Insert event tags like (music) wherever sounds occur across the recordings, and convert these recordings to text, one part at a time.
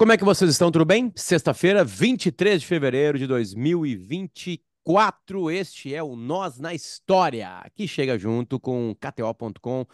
Como é que vocês estão? Tudo bem? Sexta-feira, 23 de fevereiro de 2024. Este é o Nós na História, que chega junto com KTO.com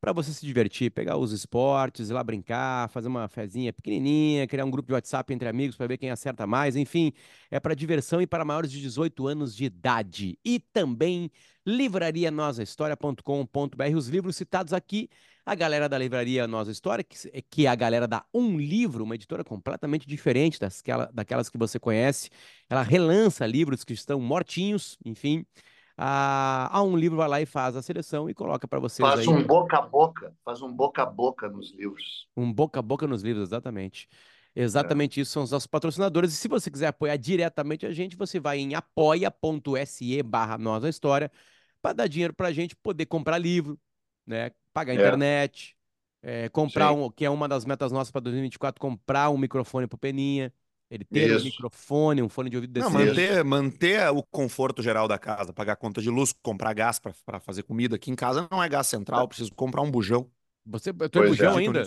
para você se divertir, pegar os esportes, ir lá brincar, fazer uma fezinha pequenininha, criar um grupo de WhatsApp entre amigos para ver quem acerta mais. Enfim, é para diversão e para maiores de 18 anos de idade. E também livrarianosahistoria.com.br. Os livros citados aqui a galera da livraria Nossa História, que, que é a galera da Um Livro, uma editora completamente diferente das, daquelas que você conhece. Ela relança livros que estão mortinhos, enfim. A, a Um Livro vai lá e faz a seleção e coloca para vocês. Faz aí. um boca a boca, faz um boca a boca nos livros. Um boca a boca nos livros, exatamente. Exatamente é. isso são os nossos patrocinadores. E se você quiser apoiar diretamente a gente, você vai em apoia.se barra Nossa História para dar dinheiro para a gente poder comprar livro, né? pagar a é. internet, é, comprar Sim. um, que é uma das metas nossas para 2024, comprar um microfone para Peninha. Ele ter Isso. um microfone, um fone de ouvido decente. Não, manter, manter o conforto geral da casa, pagar conta de luz, comprar gás para fazer comida. Aqui em casa não é gás central, preciso comprar um bujão. Você tu é bujão é. ainda?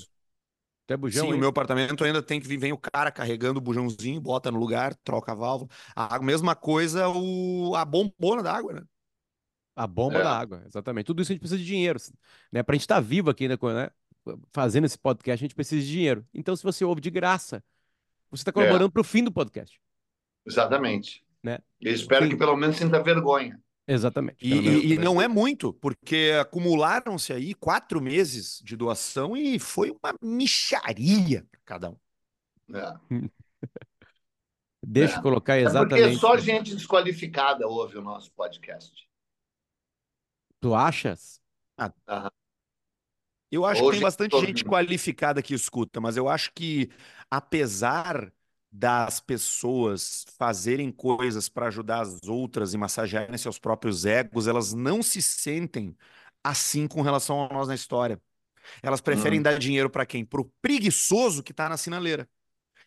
Tu é bujão Sim, ainda? o meu apartamento ainda tem que vir, vem o cara carregando o bujãozinho, bota no lugar, troca a válvula. A mesma coisa o, a bombona da água, né? A bomba é. da água, exatamente. Tudo isso a gente precisa de dinheiro, né? Para a gente estar tá vivo aqui, né? Fazendo esse podcast, a gente precisa de dinheiro. Então, se você ouve de graça, você está colaborando é. para o fim do podcast. Exatamente. Né? Eu espero Sim. que pelo menos sinta vergonha. Exatamente. E, e, não é muito, porque acumularam-se aí quatro meses de doação e foi uma micharia para cada um. É. (laughs) Deixa eu colocar exatamente. É porque só gente desqualificada ouve o nosso podcast. Tu achas? Ah, eu acho Hoje, que tem bastante gente qualificada que escuta, mas eu acho que, apesar das pessoas fazerem coisas para ajudar as outras e massagearem seus próprios egos, elas não se sentem assim com relação a nós na história. Elas preferem hum. dar dinheiro para quem? Para o preguiçoso que está na sinaleira,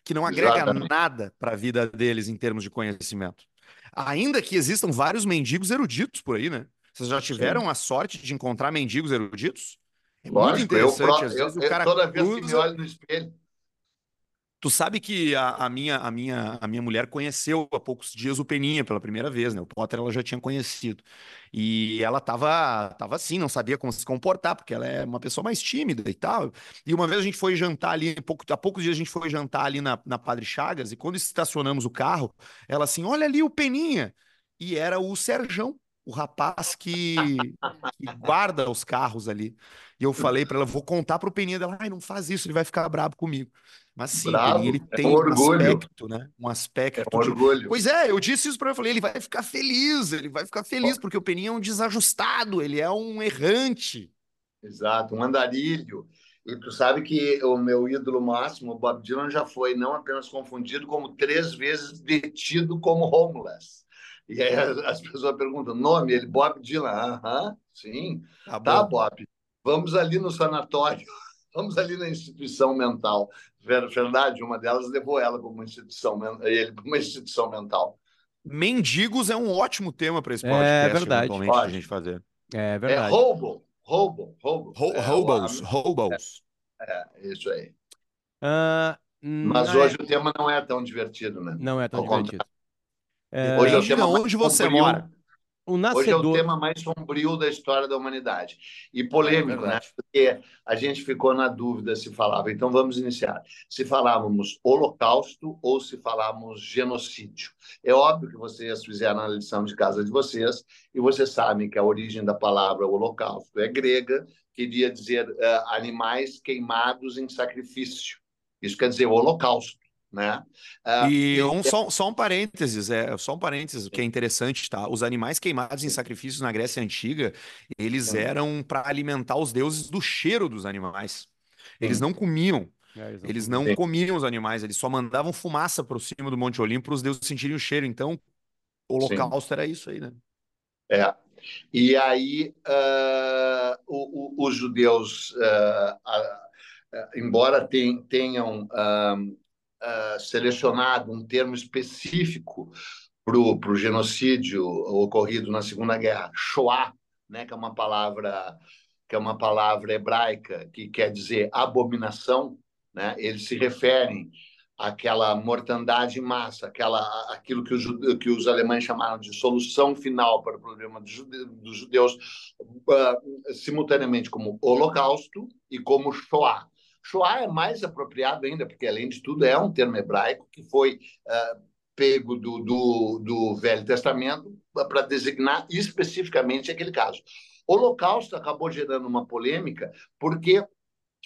que não agrega Exatamente. nada para a vida deles em termos de conhecimento. Ainda que existam vários mendigos eruditos por aí, né? Vocês já tiveram Sim. a sorte de encontrar mendigos eruditos? É Lógico, muito interessante. Eu, Às vezes eu, o cara toda vez que me olho no espelho. Tu sabe que a, a, minha, a, minha, a minha mulher conheceu há poucos dias o Peninha pela primeira vez, né? O Potter ela já tinha conhecido. E ela tava, tava assim, não sabia como se comportar, porque ela é uma pessoa mais tímida e tal. E uma vez a gente foi jantar ali, pouco, há poucos dias a gente foi jantar ali na, na Padre Chagas, e quando estacionamos o carro, ela assim, olha ali o Peninha. E era o Serjão, o rapaz que, que, guarda os carros ali. E eu falei para ela, vou contar pro Peninha dela, ai, não faz isso, ele vai ficar bravo comigo. Mas sim, bravo, ele é tem um, um aspecto, né? Um aspecto. É um orgulho. Pois é, eu disse isso para ele, falei, ele vai ficar feliz, ele vai ficar feliz, porque o Peninha é um desajustado, ele é um errante. Exato, um andarilho. E tu sabe que o meu ídolo máximo, o Bob Dylan, já foi não apenas confundido, como três vezes detido como homeless. E aí as pessoas perguntam, nome? Ele, Bob Dylan. Aham, sim. Tá, tá Bob. Vamos ali no sanatório, (laughs) vamos ali na instituição mental. Verdade, uma delas levou ela para uma instituição, ele para uma instituição mental. Mendigos é um ótimo tema para esse é podcast, é verdade. Pode. a gente fazer. É verdade. É roubo, roubo, roubo. Ho é, roubos, roubos. É, é, isso aí. Uh, Mas hoje é... o tema não é tão divertido, né? Não é tão Ao divertido. Contrário. É... Hoje é o tema onde você sombrio. mora. O nascedor... Hoje é o tema mais sombrio da história da humanidade. E polêmico, é né? Porque a gente ficou na dúvida se falava. Então vamos iniciar. Se falávamos holocausto ou se falávamos genocídio. É óbvio que vocês fizeram a lição de casa de vocês e vocês sabem que a origem da palavra holocausto é grega, queria dizer uh, animais queimados em sacrifício. Isso quer dizer holocausto. Né? Uh, e um, só, só um parênteses, é só um parênteses, que é interessante, tá? Os animais queimados em sacrifícios na Grécia Antiga, eles eram para alimentar os deuses do cheiro dos animais. Eles não comiam. É, eles não comiam os animais, eles só mandavam fumaça para cima do Monte Olimpo para os deuses sentirem o cheiro. Então, o holocausto Sim. era isso aí, né? É. E aí, uh, o, o, os judeus, uh, uh, embora tenham uh, selecionado um termo específico para o genocídio ocorrido na Segunda Guerra, Shoah, né, que é uma palavra que é uma palavra hebraica que quer dizer abominação, né? Eles se referem aquela mortandade em massa, aquela, aquilo que os, que os alemães chamaram de solução final para o problema dos judeus, uh, simultaneamente como Holocausto e como Shoah. Shoah é mais apropriado ainda, porque, além de tudo, é um termo hebraico que foi uh, pego do, do, do Velho Testamento para designar especificamente aquele caso. O Holocausto acabou gerando uma polêmica porque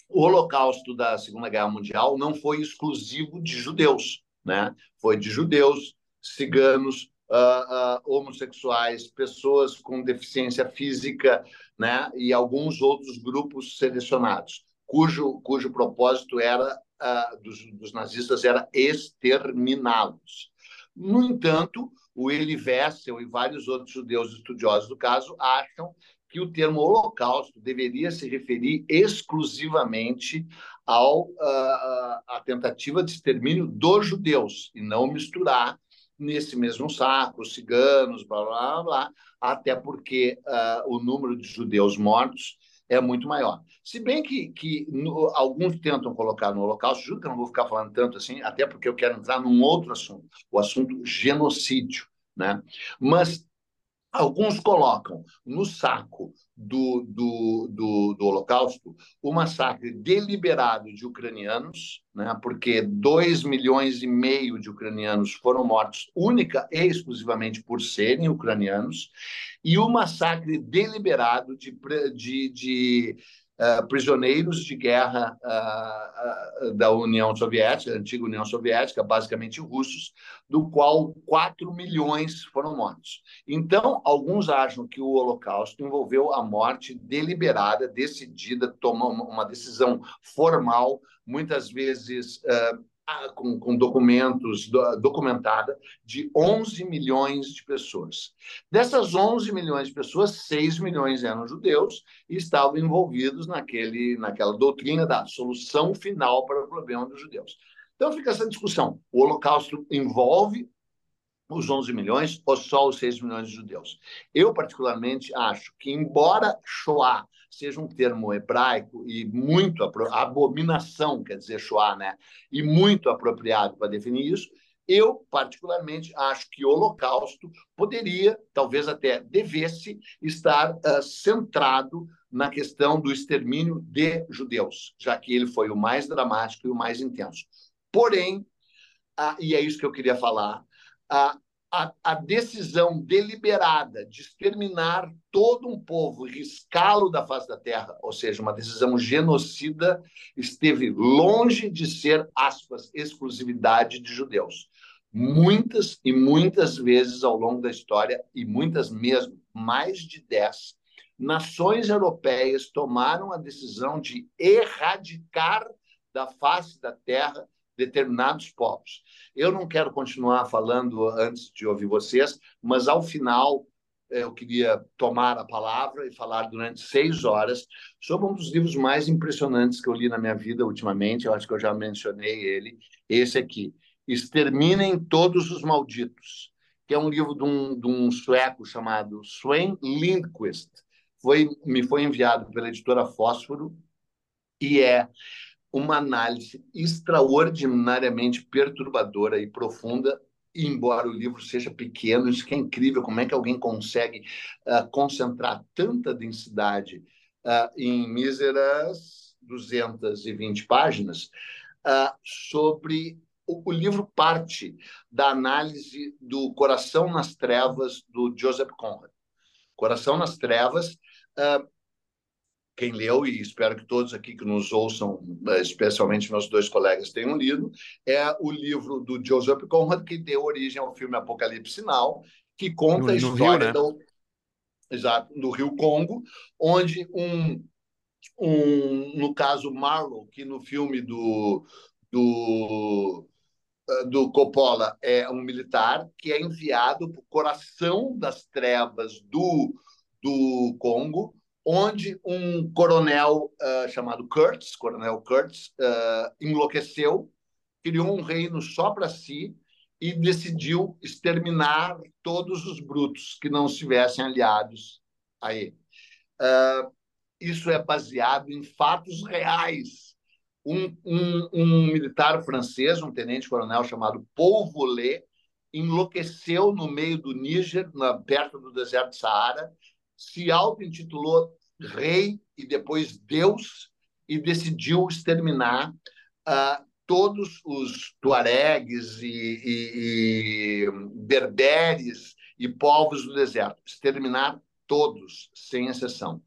o Holocausto da Segunda Guerra Mundial não foi exclusivo de judeus, né? Foi de judeus, ciganos, uh, uh, homossexuais, pessoas com deficiência física, né? E alguns outros grupos selecionados, cujo cujo propósito era uh, dos, dos nazistas era exterminá-los. No entanto, o Elie Wiesel e vários outros judeus estudiosos do caso acham que o termo Holocausto deveria se referir exclusivamente ao uh, a tentativa de extermínio dos judeus e não misturar nesse mesmo saco os ciganos, blá blá blá, até porque uh, o número de judeus mortos é muito maior. Se bem que, que no, alguns tentam colocar no Holocausto, juro que eu não vou ficar falando tanto assim, até porque eu quero entrar num outro assunto, o assunto genocídio. Né? Mas alguns colocam no saco do, do, do, do, Holocausto o massacre deliberado de ucranianos, né? porque 2 milhões e meio de ucranianos foram mortos única e exclusivamente por serem ucranianos, e o massacre deliberado de, de, de uh, prisioneiros de guerra uh, da União Soviética, antiga União Soviética, basicamente russos, do qual 4 milhões foram mortos. Então, alguns acham que o Holocausto envolveu a morte deliberada, decidida, tomar uma decisão formal, muitas vezes com, com, documentos, documentada, de 11 milhões de pessoas. Dessas 11 milhões de pessoas, 6 milhões eram judeus e estavam envolvidos naquele, naquela doutrina da solução final para o problema dos judeus. Então fica essa discussão. O Holocausto envolve os 11 milhões ou só os 6 milhões de judeus? Eu, particularmente, acho que, embora Shoah seja um termo hebraico e muito abominação, quer dizer, Shoah, né? E muito apropriado para definir isso. Eu, particularmente, acho que o Holocausto poderia, talvez até devesse, estar uh, centrado na questão do extermínio de judeus, já que ele foi o mais dramático e o mais intenso. Porém, uh, e é isso que eu queria falar, uh, a, a, decisão deliberada de exterminar todo um povo e riscá-lo da face da terra, ou seja, uma decisão genocida, esteve longe de ser, aspas, exclusividade de judeus. Muitas e muitas vezes ao longo da história, e muitas mesmo, mais de dez, nações europeias tomaram a decisão de erradicar da face da terra determinados povos. Eu não quero continuar falando antes de ouvir vocês, mas ao final eh, eu queria tomar a palavra e falar durante seis horas sobre um dos livros mais impressionantes que eu li na minha vida ultimamente. Eu acho que eu já mencionei ele. Esse aqui, Exterminem Todos os Malditos, que é um livro de um, de um sueco chamado Sven Lindquist. Foi, me foi enviado pela editora Fósforo e é uma análise extraordinariamente perturbadora e profunda, embora o livro seja pequeno, isso que é incrível, como é que alguém consegue uh, concentrar tanta densidade uh, em míseras 220 páginas uh, sobre o, o, livro parte da análise do Coração nas Trevas do Joseph Conrad. Coração nas Trevas quem leu, e espero que todos aqui que nos ouçam, eh, especialmente meus dois colegas, tenham lido, é o livro do Joseph Conrad, que deu origem ao filme Apocalipse Sinal, que conta no, a história Rio, né? do, exato, do Rio Congo, onde um, um, no caso Marlowe, que no filme do, do, eh, do Coppola é um militar, que é enviado para o coração das trevas do, do Congo, onde um coronel uh, chamado Kurtz, coronel Kurtz, uh, enlouqueceu, criou um reino só para si e decidiu exterminar todos os brutos que não estivessem aliados a ele. Uh, isso é baseado em fatos reais. um, um, um militar francês, um tenente-coronel chamado Paul Volet, enlouqueceu no meio do Níger, na, perto do deserto de Saara, se auto-intitulou rei e depois Deus e decidiu exterminar uh, todos os tuaregues e, e, e berberes e povos do deserto, exterminar todos, sem exceção.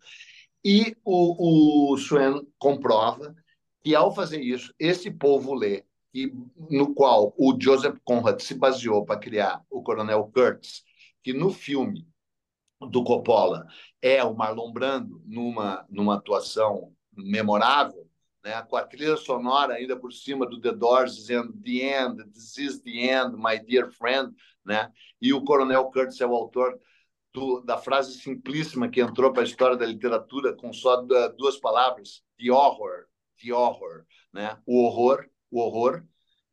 E o, o Swen comprova que, ao fazer isso, esse povo lê, e, no qual o Joseph Conrad se baseou para criar o Coronel Kurtz, que no filme do Coppola é o Marlon Brando numa, numa atuação memorável, né? com a trilha sonora ainda por cima do The Doors dizendo The End, This is the End, My Dear Friend, né? e o Coronel Kurtz é o autor do, da frase simplíssima que entrou para a história da literatura com só duas palavras, The Horror, The Horror, né? o horror, o horror,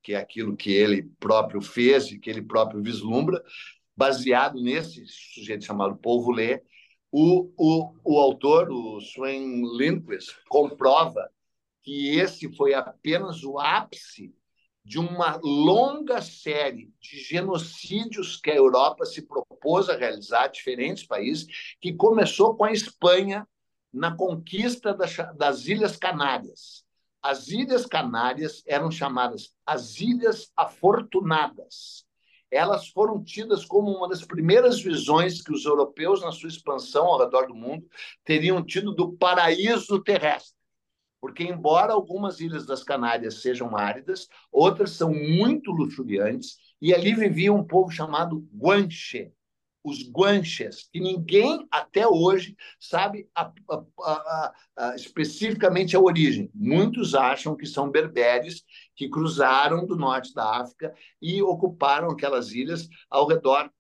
que é aquilo que ele próprio fez e que ele próprio vislumbra, baseado nesse sujeito chamado Povo Lê, o, o, o autor, o Sven Lindquist, comprova que esse foi apenas o ápice de uma longa série de genocídios que a Europa se propôs a realizar, diferentes países, que começou com a Espanha na conquista das Ilhas Canárias. As Ilhas Canárias eram chamadas as Ilhas Afortunadas. Elas foram tidas como uma das primeiras visões que os europeus, na sua expansão ao redor do mundo, teriam tido do paraíso terrestre. Porque, embora algumas ilhas das Canárias sejam áridas, outras são muito luxuriantes, e ali vivia um povo chamado Guanche, os Guanches, que ninguém até hoje sabe a, a, a, especificamente a origem. Muitos acham que são berberes que cruzaram do norte da África e ocuparam aquelas ilhas ao redor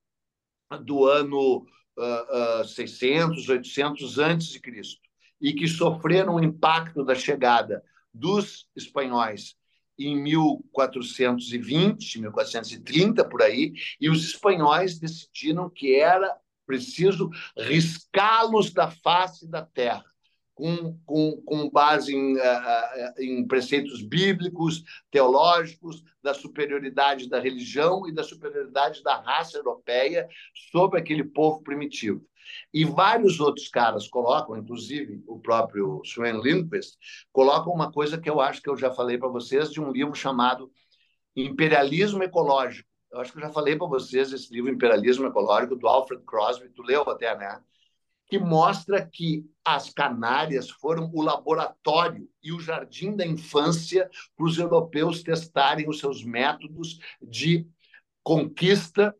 do ano uh, uh, 600, 800 antes de Cristo e que sofreram o impacto da chegada dos espanhóis em 1420, 1430 por aí, e os espanhóis decidiram que era preciso riscá-los da face da terra. Com, com, com base em, uh, em preceitos bíblicos, teológicos, da superioridade da religião e da superioridade da raça europeia sobre aquele povo primitivo. E vários outros caras colocam, inclusive o próprio Sven Lindquist, colocam uma coisa que eu acho que eu já falei para vocês de um livro chamado Imperialismo Ecológico. Eu acho que eu já falei para vocês esse livro Imperialismo Ecológico do Alfred Crosby, tu leu até, né? Que mostra que as Canárias foram o laboratório e o jardim da infância para os europeus testarem os seus métodos de conquista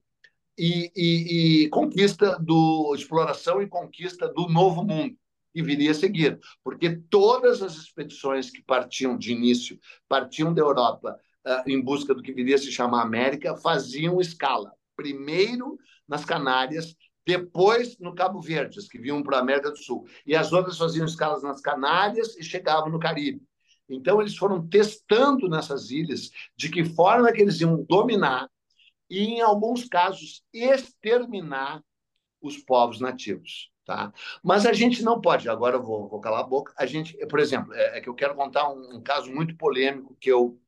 e, e, e conquista do exploração e conquista do novo mundo que viria a seguir, porque todas as expedições que partiam de início, partiam da Europa uh, em busca do que viria a se chamar América, faziam escala. Primeiro nas Canárias, depois no Cabo Verde, as que vinham para a América do Sul. E as outras faziam escalas nas Canárias e chegavam no Caribe. Então, eles foram testando nessas ilhas de que forma que eles iam dominar e, em alguns casos, exterminar os povos nativos. Tá? Mas a gente não pode, agora eu vou, vou calar a boca. A gente, por exemplo, é, é que eu quero contar um, um, caso muito polêmico que eu,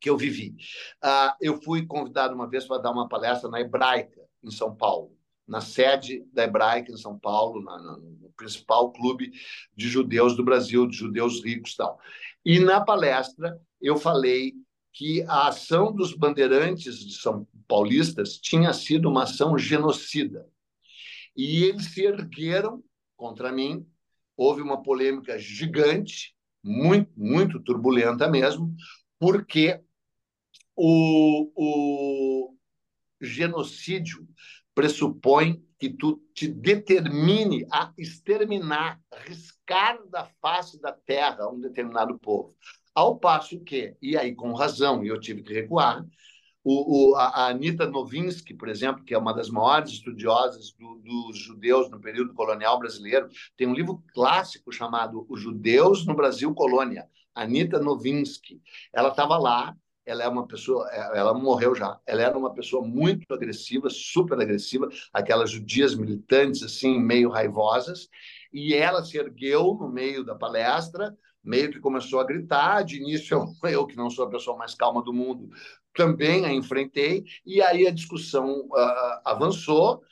que eu vivi. Uh, eu fui convidado uma vez para dar uma palestra na Hebraica, em São Paulo, na sede da Hebraica, em São Paulo, na, na, no principal clube de judeus do Brasil, de judeus ricos e tal. E na palestra eu falei que a ação dos bandeirantes de São Paulistas tinha sido uma ação genocida. E eles se ergueram contra mim. Houve uma polêmica gigante, muito, muito turbulenta mesmo, porque o, o genocídio pressupõe que tu te determine a exterminar, riscar da face da terra um determinado povo. Ao passo que, e aí com razão, e eu tive que recuar, o, o, a Anita Novinsky, por exemplo, que é uma das maiores estudiosas do, dos judeus no período colonial brasileiro, tem um livro clássico chamado Os Judeus no Brasil Colônia. Anita Novinsky. Ela estava lá, ela é uma pessoa, ela morreu já. Ela era uma pessoa muito agressiva, super agressiva, aquelas judias militantes assim, meio raivosas, e ela se ergueu no meio da palestra meio que começou a gritar. De início, (laughs) eu, que não sou a pessoa mais calma do mundo, também a enfrentei, e aí a discussão uh, avançou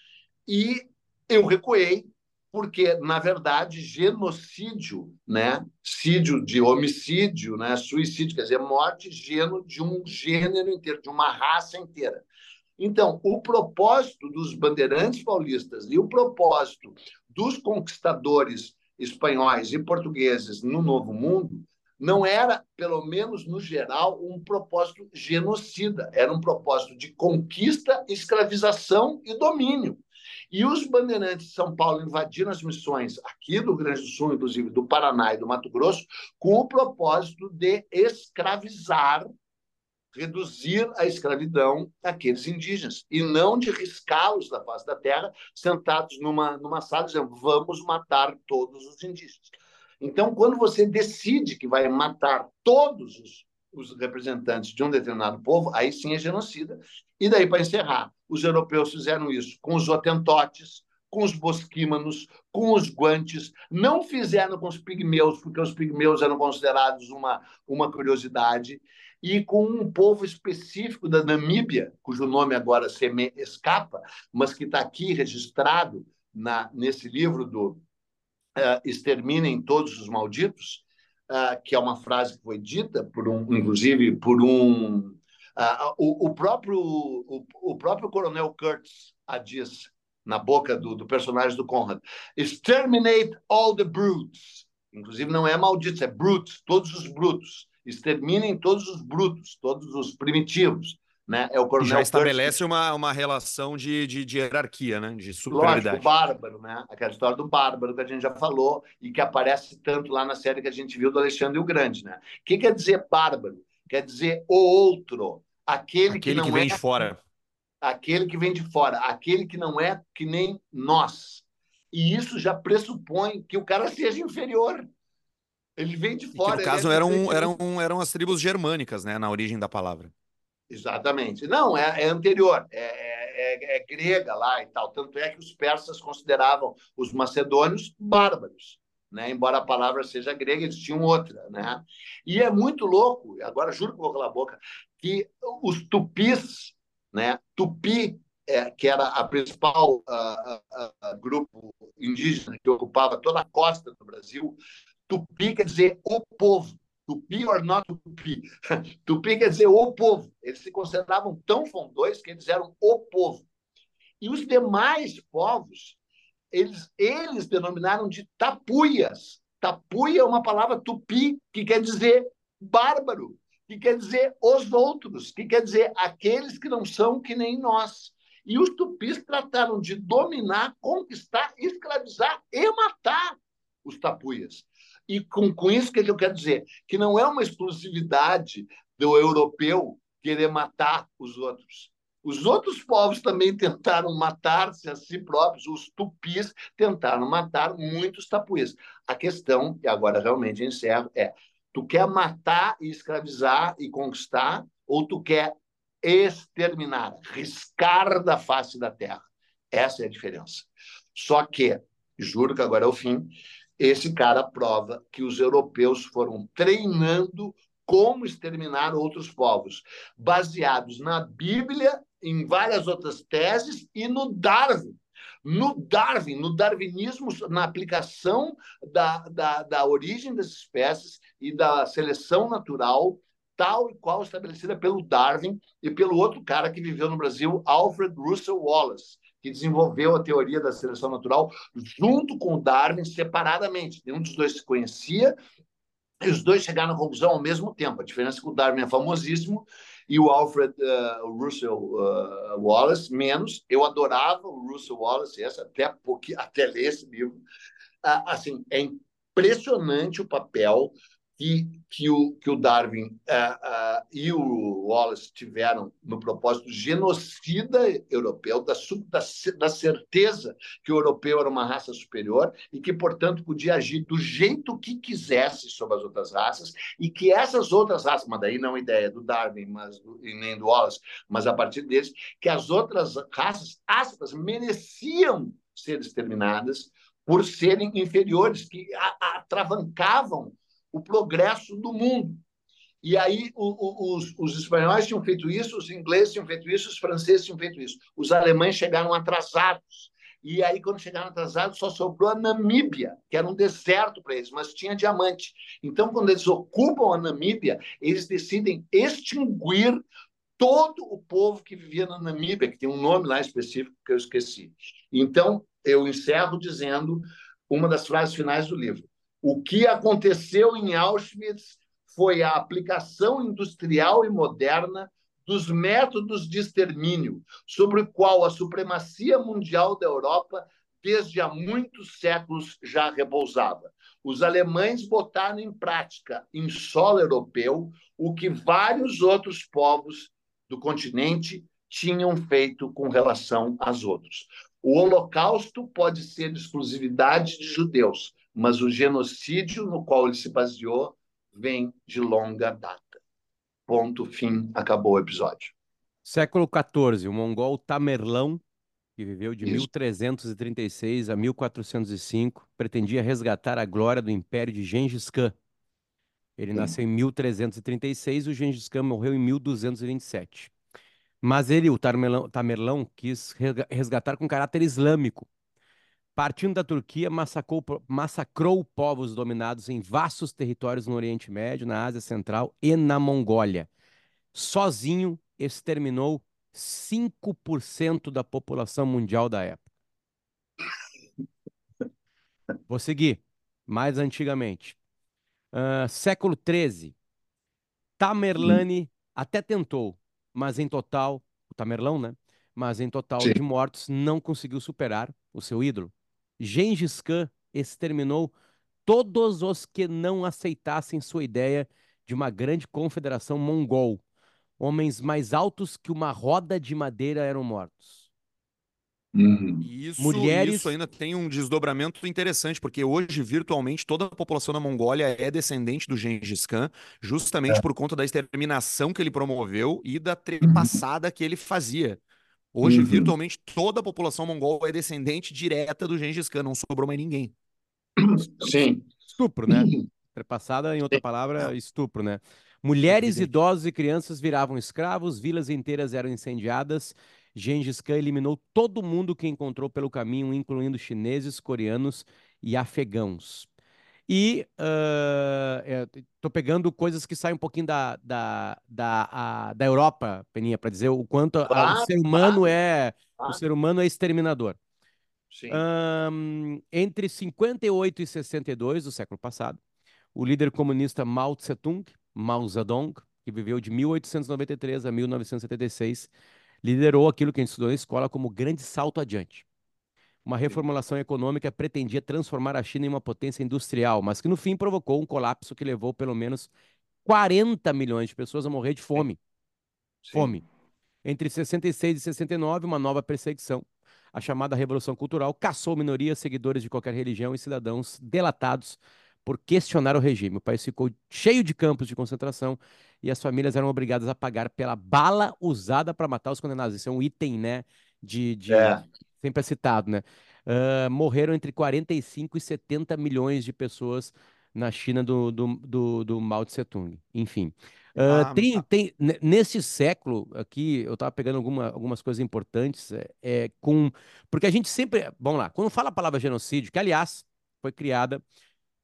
e eu recuei, porque, na verdade, genocídio, né? Sídio de homicídio, né? suicídio, quer dizer, morte, de um gênero inteiro, de uma raça inteira. Então, o propósito dos bandeirantes paulistas e o propósito dos conquistadores espanhóis e portugueses no Novo Mundo não era, pelo menos no geral, um propósito genocida, era um propósito de conquista, escravização e domínio. E os bandeirantes de São Paulo invadiram as missões aqui do Rio Grande do Sul, inclusive do Paraná e do Mato Grosso, com o propósito de escravizar, reduzir a escravidão daqueles indígenas, e não de riscá-los da face da terra, sentados numa, numa sala dizendo vamos matar todos os indígenas. Então, quando você decide que vai matar todos os, os representantes de um determinado povo, aí sim é genocida. E daí, para encerrar, os europeus fizeram isso com os otentotes, com os bosquímanos, com os guantes, não fizeram com os pigmeus, porque os pigmeus eram considerados uma, uma curiosidade, e com um povo específico da Namíbia, cujo nome agora se me escapa, mas que está aqui registrado na, nesse livro do uh, exterminem todos os malditos, uh, que é uma frase que foi dita por um, inclusive por um uh, o, o, próprio o, o, próprio coronel Kurtz a diz na boca do, do personagem do Conrad, exterminate all the brutes. Inclusive não é malditos, é brutes, todos os brutos. Exterminem todos os brutos, todos os primitivos. Né? É o coronel já estabelece uma, uma relação de, de, de, hierarquia, né? de superioridade. Lógico, bárbaro, né? aquela história do bárbaro que a gente já falou e que aparece tanto lá na série que a gente viu do Alexandre o Grande. Né? O que quer dizer bárbaro? Quer dizer o outro, aquele, aquele que não que vem é... de fora. Aquele que vem de fora, aquele que não é que nem nós. E isso já pressupõe que o cara seja inferior. Ele vem de fora. Que, no caso, é eram, eram, eram as tribos germânicas, né, na origem da palavra. Exatamente. Não, é, é anterior, é, é, é, grega lá e tal. Tanto é que os persas consideravam os macedônios bárbaros. Né? Embora a palavra seja grega, eles tinham outra. Né? E é muito louco, agora juro que vou calar a boca, que os tupis, né? tupi, é, que era a principal uh, uh, uh, grupo indígena que ocupava toda a costa do Brasil, tupi quer dizer o povo. Tupi or not Tupi. (laughs) Tupi quer dizer o povo. Eles se consideravam tão fondões que eles eram o povo. E os demais povos, eles, eles denominaram de tapuias. Tapuia é uma palavra tupi que quer dizer bárbaro, que quer dizer os outros, que quer dizer aqueles que não são que nem nós. E os tupis trataram de dominar, conquistar, escravizar e matar os tapuias. E com, com isso, o que, é que eu quero dizer? Que não é uma exclusividade do europeu querer matar os outros. Os outros povos também tentaram matar-se a si próprios, os tupis tentaram matar muitos tapuís. A questão, e agora realmente encerro, é: tu quer matar e escravizar e conquistar, ou tu quer exterminar, riscar da face da terra? Essa é a diferença. Só que, juro que agora é o fim, esse cara prova que os europeus foram treinando como exterminar outros povos, baseados na Bíblia, em várias outras teses e no Darwin. No Darwin, no darwinismo, na aplicação da, da, da origem das espécies e da seleção natural, tal e qual estabelecida pelo Darwin e pelo outro cara que viveu no Brasil, Alfred Russel Wallace que desenvolveu a teoria da seleção natural junto com Darwin separadamente. Nenhum dos dois se conhecia e os dois chegaram à conclusão ao mesmo tempo. A diferença é que o Darwin é famosíssimo e o Alfred uh, Russell uh, Wallace menos. Eu adorava o Russell Wallace, essa, até, porque, (laughs) até ler esse livro. Uh, assim, é impressionante o papel que, que, o, que o Darwin uh, uh, e o Wallace tiveram no propósito genocida europeu, da, da, da, certeza que o europeu era uma raça superior e que, portanto, podia agir do jeito que quisesse sobre as outras raças e que essas outras raças, mas daí não a ideia do Darwin mas do, e nem do Wallace, mas a partir deles, que as outras raças, aspas, mereciam ser exterminadas por serem inferiores, que atravancavam o progresso do mundo. E aí o, o, os, os, espanhóis tinham feito isso, os ingleses tinham feito isso, os franceses tinham feito isso. Os alemães chegaram atrasados. E aí, quando chegaram atrasados, só sobrou a Namíbia, que era um deserto para eles, mas tinha diamante. Então, quando eles ocupam a Namíbia, eles decidem extinguir todo o povo que vivia na Namíbia, que tem um nome lá específico que eu esqueci. Então, eu encerro dizendo uma das frases finais do livro. O que aconteceu em Auschwitz foi a aplicação industrial e moderna dos métodos de extermínio, sobre o qual a supremacia mundial da Europa desde há muitos séculos já repousava. Os alemães botaram em prática, em solo europeu, o que vários outros povos do continente tinham feito com relação aos outros. O Holocausto pode ser exclusividade de judeus, mas o genocídio no qual ele se baseou vem de longa data. Ponto, fim, acabou o episódio. Século XIV, o mongol Tamerlão, que viveu de Isso. 1336 a 1405, pretendia resgatar a glória do império de Gengis Khan. Ele Sim. nasceu em 1336 e o Gengis Khan morreu em 1227. Mas ele, o Tamerlão, Tamerlão quis resgatar com caráter islâmico partindo da Turquia, massacrou, massacrou povos dominados em vastos territórios no Oriente Médio, na Ásia Central e na Mongólia. Sozinho, exterminou 5% da população mundial da época. Vou seguir. Mais antigamente. Uh, século XIII. Tamerlane hum. até tentou, mas em total, o Tamerlão, né? Mas em total Sim. de mortos não conseguiu superar o seu ídolo. Gengis Khan exterminou todos os que não aceitassem sua ideia de uma grande confederação mongol. Homens mais altos que uma roda de madeira eram mortos. Uhum. Isso, Mulheres... isso ainda tem um desdobramento interessante, porque hoje, virtualmente, toda a população da Mongólia é descendente do Gengis Khan, justamente é. por conta da exterminação que ele promoveu e da trepassada uhum. que ele fazia. Hoje, uhum. virtualmente, toda a população mongol é descendente direta do Gengis Khan, não sobrou mais ninguém. Sim. Estupro, né? Passada, em outra palavra, estupro, né? Mulheres, idosos e crianças viravam escravos, vilas inteiras eram incendiadas. Gengis Khan eliminou todo mundo que encontrou pelo caminho, incluindo chineses, coreanos e afegãos. E estou uh, pegando coisas que saem um pouquinho da, da, da, a, da Europa, Peninha, para dizer o quanto claro, a, o ser humano claro, é claro. o ser humano é exterminador. Um, entre 58 e 62 do século passado, o líder comunista Mao Tse-tung, Mao Zedong, que viveu de 1893 a 1976, liderou aquilo que a gente estudou na escola como grande salto adiante uma reformulação econômica pretendia transformar a China em uma potência industrial, mas que no fim provocou um colapso que levou pelo menos 40 milhões de pessoas a morrer de fome. Sim. Fome. Entre 66 e 69, uma nova perseguição. A chamada Revolução Cultural caçou minorias, seguidores de qualquer religião e cidadãos delatados por questionar o regime. O país ficou cheio de campos de concentração e as famílias eram obrigadas a pagar pela bala usada para matar os condenados. Isso é um item, né, de, de, é sempre é citado, né? Uh, morreram entre 45 e 70 milhões de pessoas na China do, do, do, do Mao Tse Tung. Enfim. Uh, ah, tem, tem, nesse século aqui, eu estava pegando alguma, algumas coisas importantes, é, é, com. Porque a gente sempre. Vamos lá, quando fala a palavra genocídio, que aliás foi criada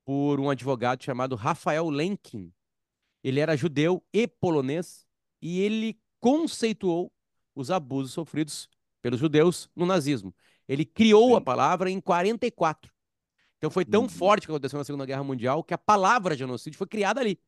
por um advogado chamado Rafael Lenkin. Ele era judeu e polonês e ele conceituou os abusos sofridos pelos judeus no nazismo. Ele criou Sim. a palavra em 44. Então foi tão uhum. forte que aconteceu na Segunda Guerra Mundial que a palavra genocídio foi criada ali.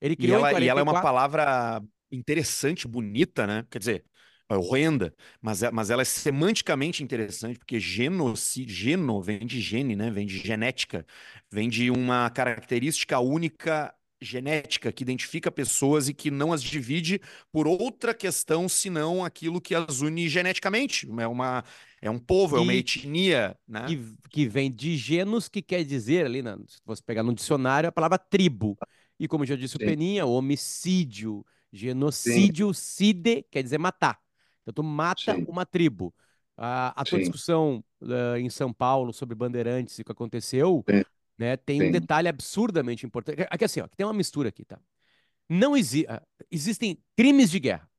Ele criou e ela, em 44. E ela é uma palavra interessante, bonita, né? Quer dizer, é horrenda, mas, é, mas ela é semanticamente interessante, porque genocídio, geno vem de gene, né? Vem de genética, vem de uma característica única genética que identifica pessoas e que não as divide por outra questão senão aquilo que as une geneticamente. É uma é um povo, e, é uma etnia, né? Que, que vem de genos, que quer dizer ali, na, se você pegar no dicionário, a palavra tribo. E como já disse Sim. o Peninha, homicídio, genocídio, Sim. cide, quer dizer matar. Então tu mata Sim. uma tribo. A, a tua discussão uh, em São Paulo sobre bandeirantes e o que aconteceu, né, tem Sim. um detalhe absurdamente importante. Aqui assim, ó, tem uma mistura aqui, tá? Não exi ah, existem crimes de guerra.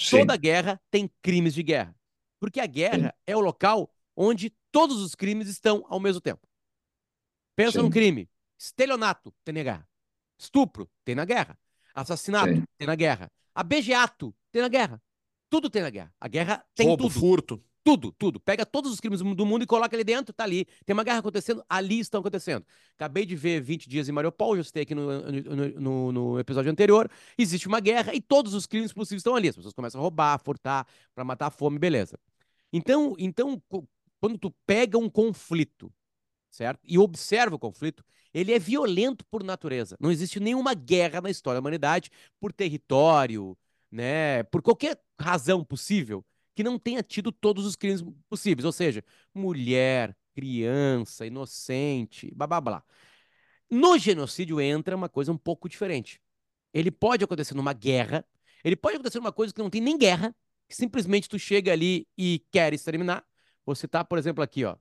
Sim. Toda guerra tem crimes de guerra. Porque a guerra Sim. é o local onde todos os crimes estão ao mesmo tempo. Pensa Sim. num crime. Estelionato, tem na guerra. Estupro, tem na guerra. Assassinato, Sim. tem na guerra. Abegeato, tem na guerra. Tudo tem na guerra. A guerra tem Roubo, tudo. furto. Tudo, tudo. Pega todos os crimes do mundo e coloca ali dentro, tá ali. Tem uma guerra acontecendo, ali estão acontecendo. Acabei de ver 20 dias em Mariupol, já citei aqui no, no, no, episódio anterior. Existe uma guerra e todos os crimes possíveis estão ali. As pessoas começam a roubar, furtar, para matar a fome, beleza. Então, então, quando tu pega um conflito, certo? E observa o conflito, ele é violento por natureza. Não existe nenhuma guerra na história da humanidade por território, né? Por qualquer razão possível que não tenha tido todos os crimes possíveis, ou seja, mulher, criança, inocente, blá blá blá. No genocídio entra uma coisa um pouco diferente. Ele pode acontecer numa guerra, ele pode acontecer numa coisa que não tem nem guerra, que simplesmente tu chega ali e quer exterminar. Você tá, por exemplo, aqui, ó,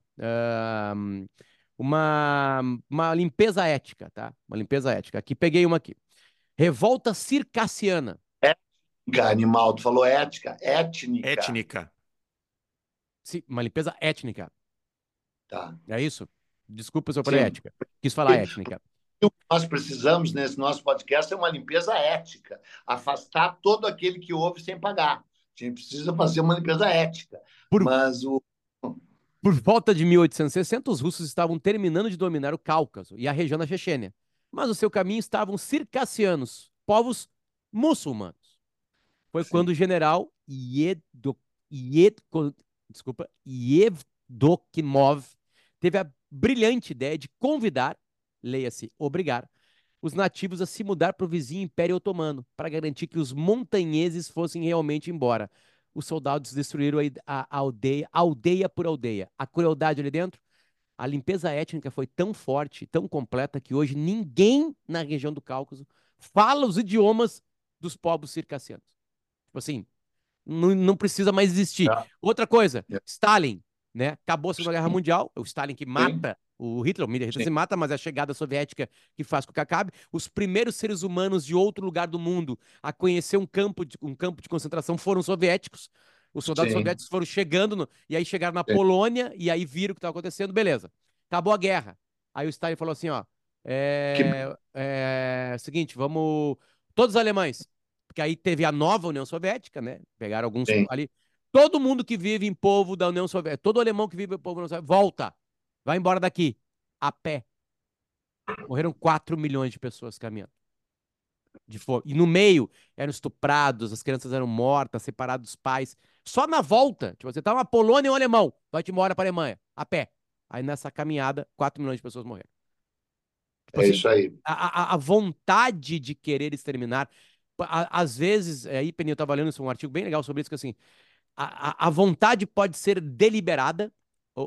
uma, uma limpeza ética, tá? Uma limpeza ética. Aqui peguei uma aqui. Revolta circassiana animal, tu falou ética, étnica. Étnica. Sim, uma limpeza étnica. Tá. É isso? Desculpa se eu falei ética. Quis falar Sim. étnica. O que nós precisamos nesse nosso podcast é uma limpeza ética. Afastar todo aquele que ouve sem pagar. A gente precisa fazer uma limpeza ética. Por... Mas o. Por volta de 1860, os russos estavam terminando de dominar o Cáucaso e a região da Chechênia. Mas no seu caminho estavam circassianos, povos muçulmanos foi Sim. quando o general Yedo, Yedko, desculpa, Yevdokimov teve a brilhante ideia de convidar, leia-se, obrigar, os nativos a se mudar para o vizinho Império Otomano, para garantir que os montanheses fossem realmente embora. Os soldados destruíram a, a aldeia, aldeia por aldeia. A crueldade ali dentro, a limpeza étnica foi tão forte, tão completa, que hoje ninguém na região do Cáucaso fala os idiomas dos povos circassianos. Tipo assim, não, não precisa mais existir. É. Outra coisa, é. Stalin, né? Acabou a Segunda Guerra Mundial, o Stalin que mata Sim. o Hitler, o Hitler Sim. se mata, mas é a chegada soviética que faz com que acabe. Os primeiros seres humanos de outro lugar do mundo a conhecer um campo de, um campo de concentração foram soviéticos. Os soldados Sim. soviéticos foram chegando, no, e aí chegaram na Polônia, e aí viram o que estava acontecendo, beleza. Acabou a guerra. Aí o Stalin falou assim, ó, é, que... é, seguinte, vamos... Todos os alemães, porque aí teve a nova União Soviética, né? Pegaram alguns Sim. ali. Todo mundo que vive em povo da União Soviética, todo alemão que vive em povo da União Soviética, volta, vai embora daqui, a pé. Morreram 4 milhões de pessoas caminhando. De fome. E no meio eram estuprados, as crianças eram mortas, separados dos pais. Só na volta, tipo, você tá uma Polônia e um alemão, vai-te embora para a Alemanha, a pé. Aí nessa caminhada, 4 milhões de pessoas morreram. Tipo, é assim, isso aí. A, a, a, vontade de querer exterminar às vezes, é, aí, Peninho, eu estava lendo um artigo bem legal sobre isso, que assim, a, a vontade pode ser deliberada, é,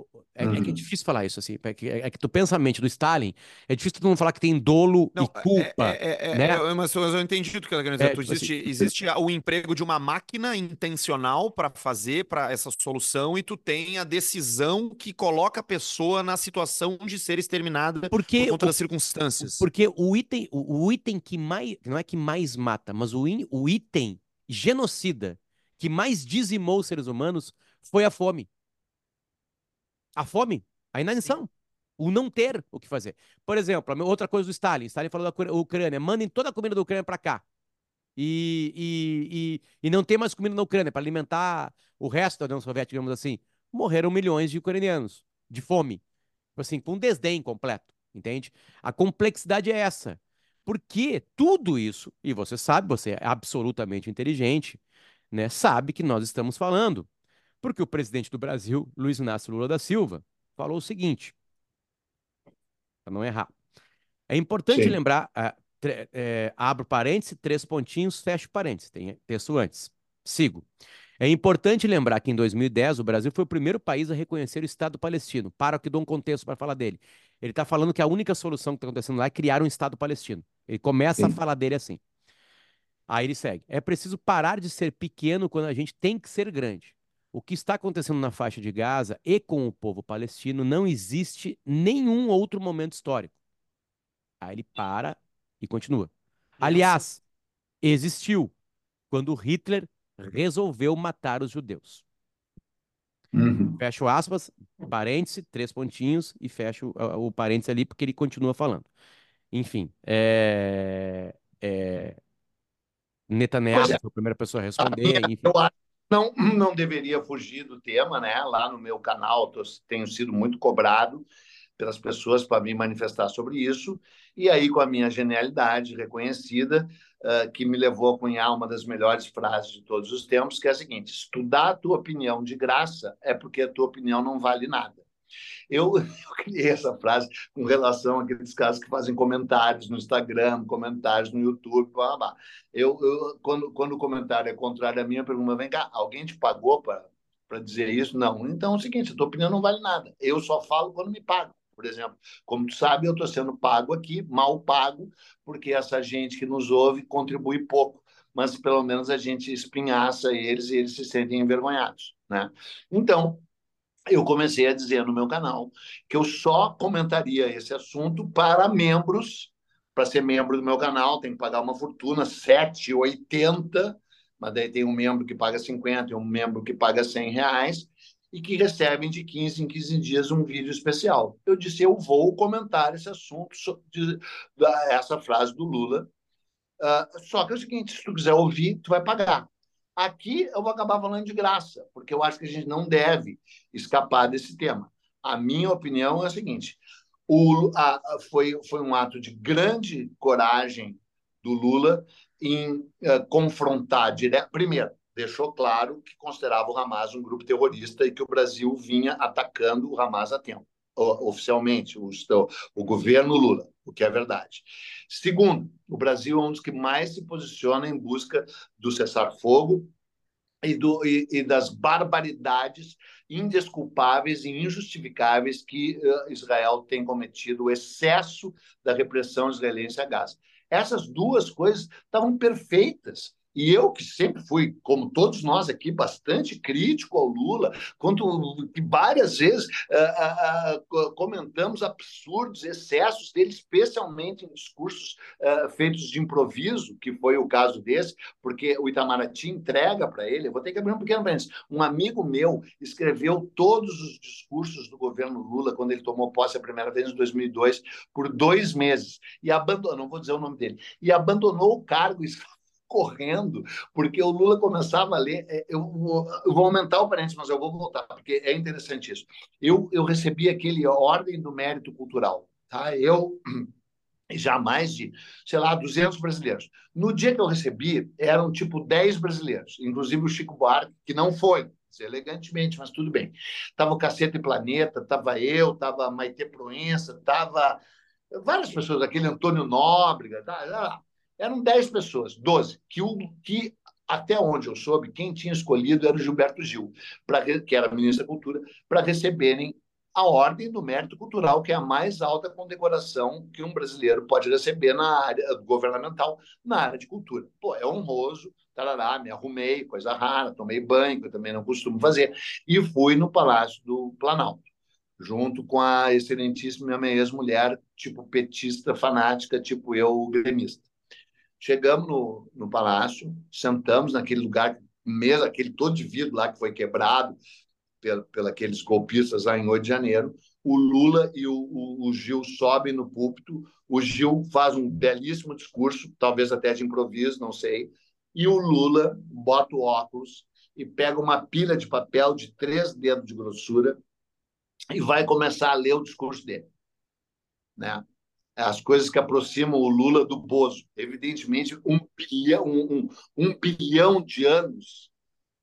uhum. é, que é uhum. difícil falar isso, assim. É que, é que tu pensa a mente do Stalin, é difícil todo mundo falar que tem dolo Não, e culpa. É, é, né? é, mas eu entendi tudo que ela quer dizer. Tipo existe, assim, existe (laughs) o emprego de uma máquina intencional para fazer para essa solução, e tu tem a decisão que coloca a pessoa na situação de ser exterminada porque por conta o, das circunstâncias. Porque o item, o, o, item que mais. Não é que mais mata, mas o, in, o item genocida que mais dizimou os seres humanos foi a fome. A fome, a inanição, o não ter o que fazer. Por exemplo, outra coisa do Stalin. Stalin falou da Ucrânia: mandem toda a comida da Ucrânia para cá. E, e, e, e, não tem mais comida na Ucrânia para alimentar o resto da União Soviética, digamos assim. Morreram milhões de ucranianos de fome. Tipo assim, com um desdém completo, entende? A complexidade é essa. Porque tudo isso, e você sabe, você é absolutamente inteligente, né? Sabe que nós estamos falando porque o presidente do Brasil, Luiz Inácio Lula da Silva, falou o seguinte, para não errar. É importante Sim. lembrar, uh, é, abro parênteses, três pontinhos, fecho parênteses, tem texto antes. Sigo. É importante lembrar que em 2010 o Brasil foi o primeiro país a reconhecer o Estado palestino. Para que dou um contexto para falar dele. Ele está falando que a única solução que está acontecendo lá é criar um Estado palestino. Ele começa Sim. a falar dele assim. Aí ele segue. É preciso parar de ser pequeno quando a gente tem que ser grande. O que está acontecendo na faixa de Gaza e com o povo palestino não existe nenhum outro momento histórico. Aí ele para e continua. Aliás, existiu quando Hitler resolveu matar os judeus. Uhum. Fecho aspas, parêntese, três pontinhos e fecho o, o parêntese ali porque ele continua falando. Enfim, é, é, Netanyahu é. foi a primeira pessoa a responder. A minha, eu acho não, (clears throat) não deveria fugir do tema, né? Lá no meu canal tô, tenho sido muito cobrado pelas pessoas para me manifestar sobre isso. E aí, com a minha genialidade reconhecida, uh, que me levou a cunhar uma das melhores frases de todos os tempos, que é a seguinte: estudar a tua opinião de graça é porque a tua opinião não vale nada. Eu, (laughs) eu criei essa frase com relação àqueles caras que fazem comentários no Instagram, comentários no YouTube, blá, blá. Eu, eu, quando, quando o comentário é contrário à minha, pergunta: vem cá, alguém te pagou para dizer isso? Não. Então é o seguinte: a tua opinião não vale nada. Eu só falo quando me pagam. Por exemplo, como tu sabe, eu estou sendo pago aqui, mal pago, porque essa gente que nos ouve contribui pouco, mas pelo menos a gente espinhaça eles e eles se sentem envergonhados, né? Então, eu comecei a dizer no meu canal que eu só comentaria esse assunto para membros. Para ser membro do meu canal, tem que pagar uma fortuna, 7,80, mas daí tem um membro que paga 50 e um membro que paga 100 reais e que recebem de 15 em 15 dias um vídeo especial. Eu disse, eu vou comentar esse assunto, essa frase do Lula. Uh, só que é o seguinte, se tu quiser ouvir, tu vai pagar. Aqui eu vou acabar falando de graça, porque eu acho que a gente não deve escapar desse tema. A minha opinião é a seguinte: o, a, foi, foi um ato de grande coragem do Lula em uh, confrontar direto. Primeiro, deixou claro que considerava o Hamas um grupo terrorista e que o Brasil vinha atacando o Hamas há tempo, oficialmente, o, o governo Lula, o que é verdade. Segundo, o Brasil é um dos que mais se posiciona em busca do cessar-fogo e, e, e, das barbaridades indesculpáveis e injustificáveis que uh, Israel tem cometido, o excesso da repressão israelense a Gaza. Essas duas coisas estavam perfeitas e eu, que sempre fui, como todos nós aqui, bastante crítico ao Lula, quanto que várias vezes uh, uh, uh, comentamos absurdos, excessos dele, especialmente em discursos feitos de improviso, que foi o caso desse, porque o Itamaraty entrega para ele. Eu vou ter que abrir um pequeno parênteses. Um amigo meu escreveu todos os discursos do governo Lula quando ele tomou posse a primeira vez em 2002, por dois meses, e abandonou, não vou dizer o nome dele, e abandonou o cargo e (laughs) correndo, porque o Lula começava a ler. É, eu vou, eu vou aumentar o parênteses, mas eu vou voltar, porque é interessante isso. Eu, eu recebi aquele Ordem do Mérito Cultural. Tá? Eu (clears throat) já mais de, sei lá, 200 brasileiros. No dia que eu recebi, eram tipo 10 brasileiros, inclusive o Chico Buarque, que não foi, elegantemente, mas tudo bem. Tava o Cacete Planeta, tava eu, tava Maite Proença, tava várias pessoas, aquele Antônio Nóbrega, tá, eram 10 pessoas, 12, que, o, que até onde eu soube, quem tinha escolhido era o Gilberto Gil, pra, que era ministro da Cultura, para receberem a Ordem do Mérito Cultural, que é a mais alta condecoração que um brasileiro pode receber na área governamental, na área de cultura. Pô, é honroso, tarará, me arrumei, coisa rara, tomei banho, que eu também não costumo fazer, e fui no Palácio do Planalto, junto com a excelentíssima minha ex-mulher, tipo petista fanática, tipo eu, gremista. Chegamos no, no palácio, sentamos naquele lugar, mesmo aquele todo de vidro lá que foi quebrado pelos aqueles golpistas lá em 8 de janeiro. O Lula e o, o, o Gil sobem no púlpito. O Gil faz um belíssimo discurso, talvez até de improviso, não sei. E o Lula bota o óculos e pega uma pilha de papel de três dedos de grossura e vai começar a ler o discurso dele. Né? As coisas que aproximam o Lula do Bozo. Evidentemente, um bilhão, um, um bilhão de anos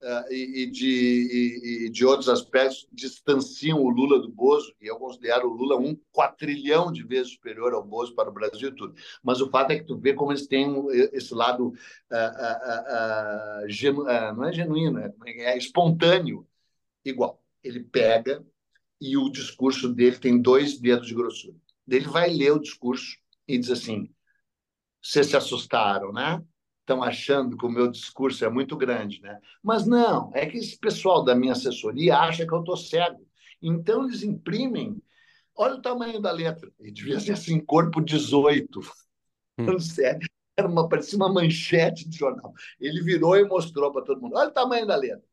uh, e, e, de, e, e, de outros aspectos distanciam o Lula do Bozo, e eu considero o Lula um quatrilhão de vezes superior ao Bozo para o Brasil e tudo. Mas o fato é que tu vê como eles têm esse lado uh, uh, genu, não é genuíno, é, é espontâneo, igual. Ele pega e o discurso dele tem dois dedos de grossura ele vai ler o discurso e diz assim: vocês se assustaram, né? estão achando que o meu discurso é muito grande, né? Mas não, é que esse pessoal da minha assessoria acha que eu estou cego. Então eles imprimem. Olha o tamanho da letra. E devia ser assim, corpo 18. Hum. Sério. Era uma, parecia uma manchete de jornal. Ele virou e mostrou para todo mundo. Olha o tamanho da letra.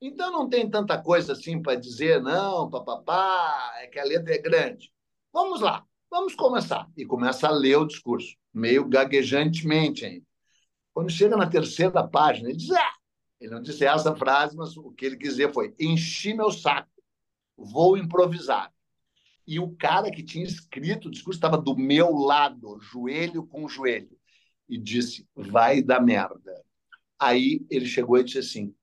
Então não tem tanta coisa assim para dizer, não, papapá, é que a letra é grande. Vamos lá, vamos começar. E começa a ler o discurso, meio gaguejantemente ainda. Quando chega na terceira página, ele diz: ah! Ele não disse essa frase, mas o que ele quis dizer foi: enchi meu saco, vou improvisar. E o cara que tinha escrito o discurso estava do meu lado, joelho com joelho, e disse: vai dar merda. Aí ele chegou e disse assim: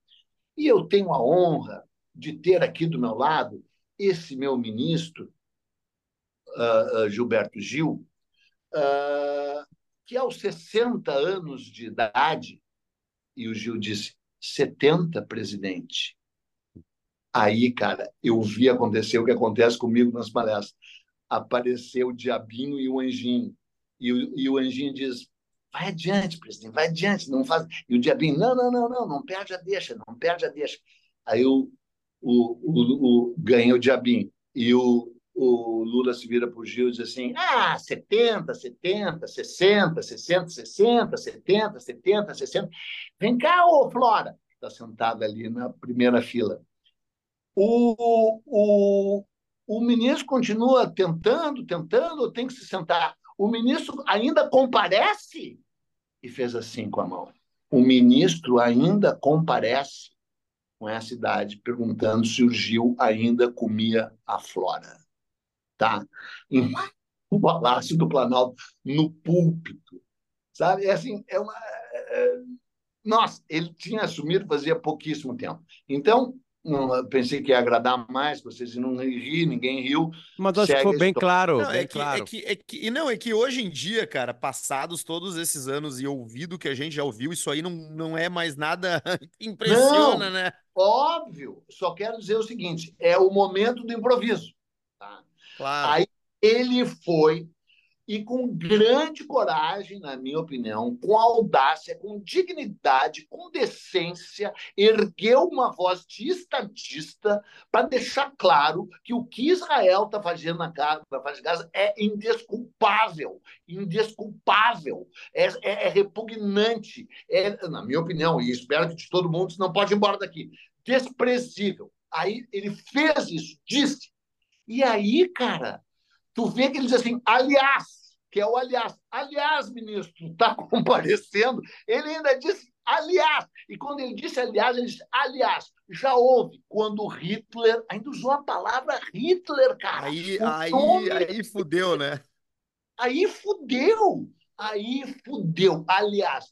e eu tenho a honra de ter aqui do meu lado esse meu ministro, uh, uh, Gilberto Gil, uh, que aos 60 anos de idade, e o Gil disse, 70, presidente. Aí, cara, eu vi acontecer o que acontece comigo nas palestras. Apareceu o diabinho e o anjinho. E o, e o anjinho diz: vai adiante, presidente, vai adiante, não faz. E o diabinho: não, não, não, não, não perde a deixa, não perde a deixa. Aí o, o, o, o o diabinho. E o, o Lula se vira para o Gil e diz assim: ah, 70, 70, 60, 60, 60, 70, 70, 60. Vem cá, ô Flora, está sentada ali na primeira fila. O, o, o ministro continua tentando, tentando, tem que se sentar. O ministro ainda comparece? E fez assim com a mão. O ministro ainda comparece com essa idade, perguntando se o Gil ainda comia a Flora tá? no (laughs) Palácio do Planalto, no púlpito, sabe? É assim, é uma... É... Nossa, ele tinha assumido fazia pouquíssimo tempo. Então, pensei que ia agradar mais, vocês não rir, ninguém riu. Mas acho que ficou bem claro. Não, bem é, que, é claro. É, que, é que, e não, é que hoje em dia, cara, passados todos esses anos e ouvido que a gente já ouviu, isso aí não, não é mais nada (laughs) impressiona, não, né? Óbvio. Só quero dizer o seguinte: é o momento do improviso. Tá? Claro. Aí ele foi e com grande coragem, na minha opinião, com audácia, com dignidade, com decência, ergueu uma voz de estadista para deixar claro que o que Israel está fazendo na de Gaza é indesculpável, indesculpável, é, é, é repugnante, é, na minha opinião, e espero que de todo mundo, não pode ir embora daqui, desprezível. Aí ele fez isso, disse, e aí, cara, tu vê que ele diz assim, aliás, que é o aliás, aliás, ministro, está (laughs) comparecendo. Ele ainda disse aliás. E quando ele disse aliás, ele disse aliás. Já houve quando Hitler, ainda usou a palavra Hitler, cara. Aí, aí, nome... aí fudeu, né? Aí fudeu. Aí fudeu. Aliás,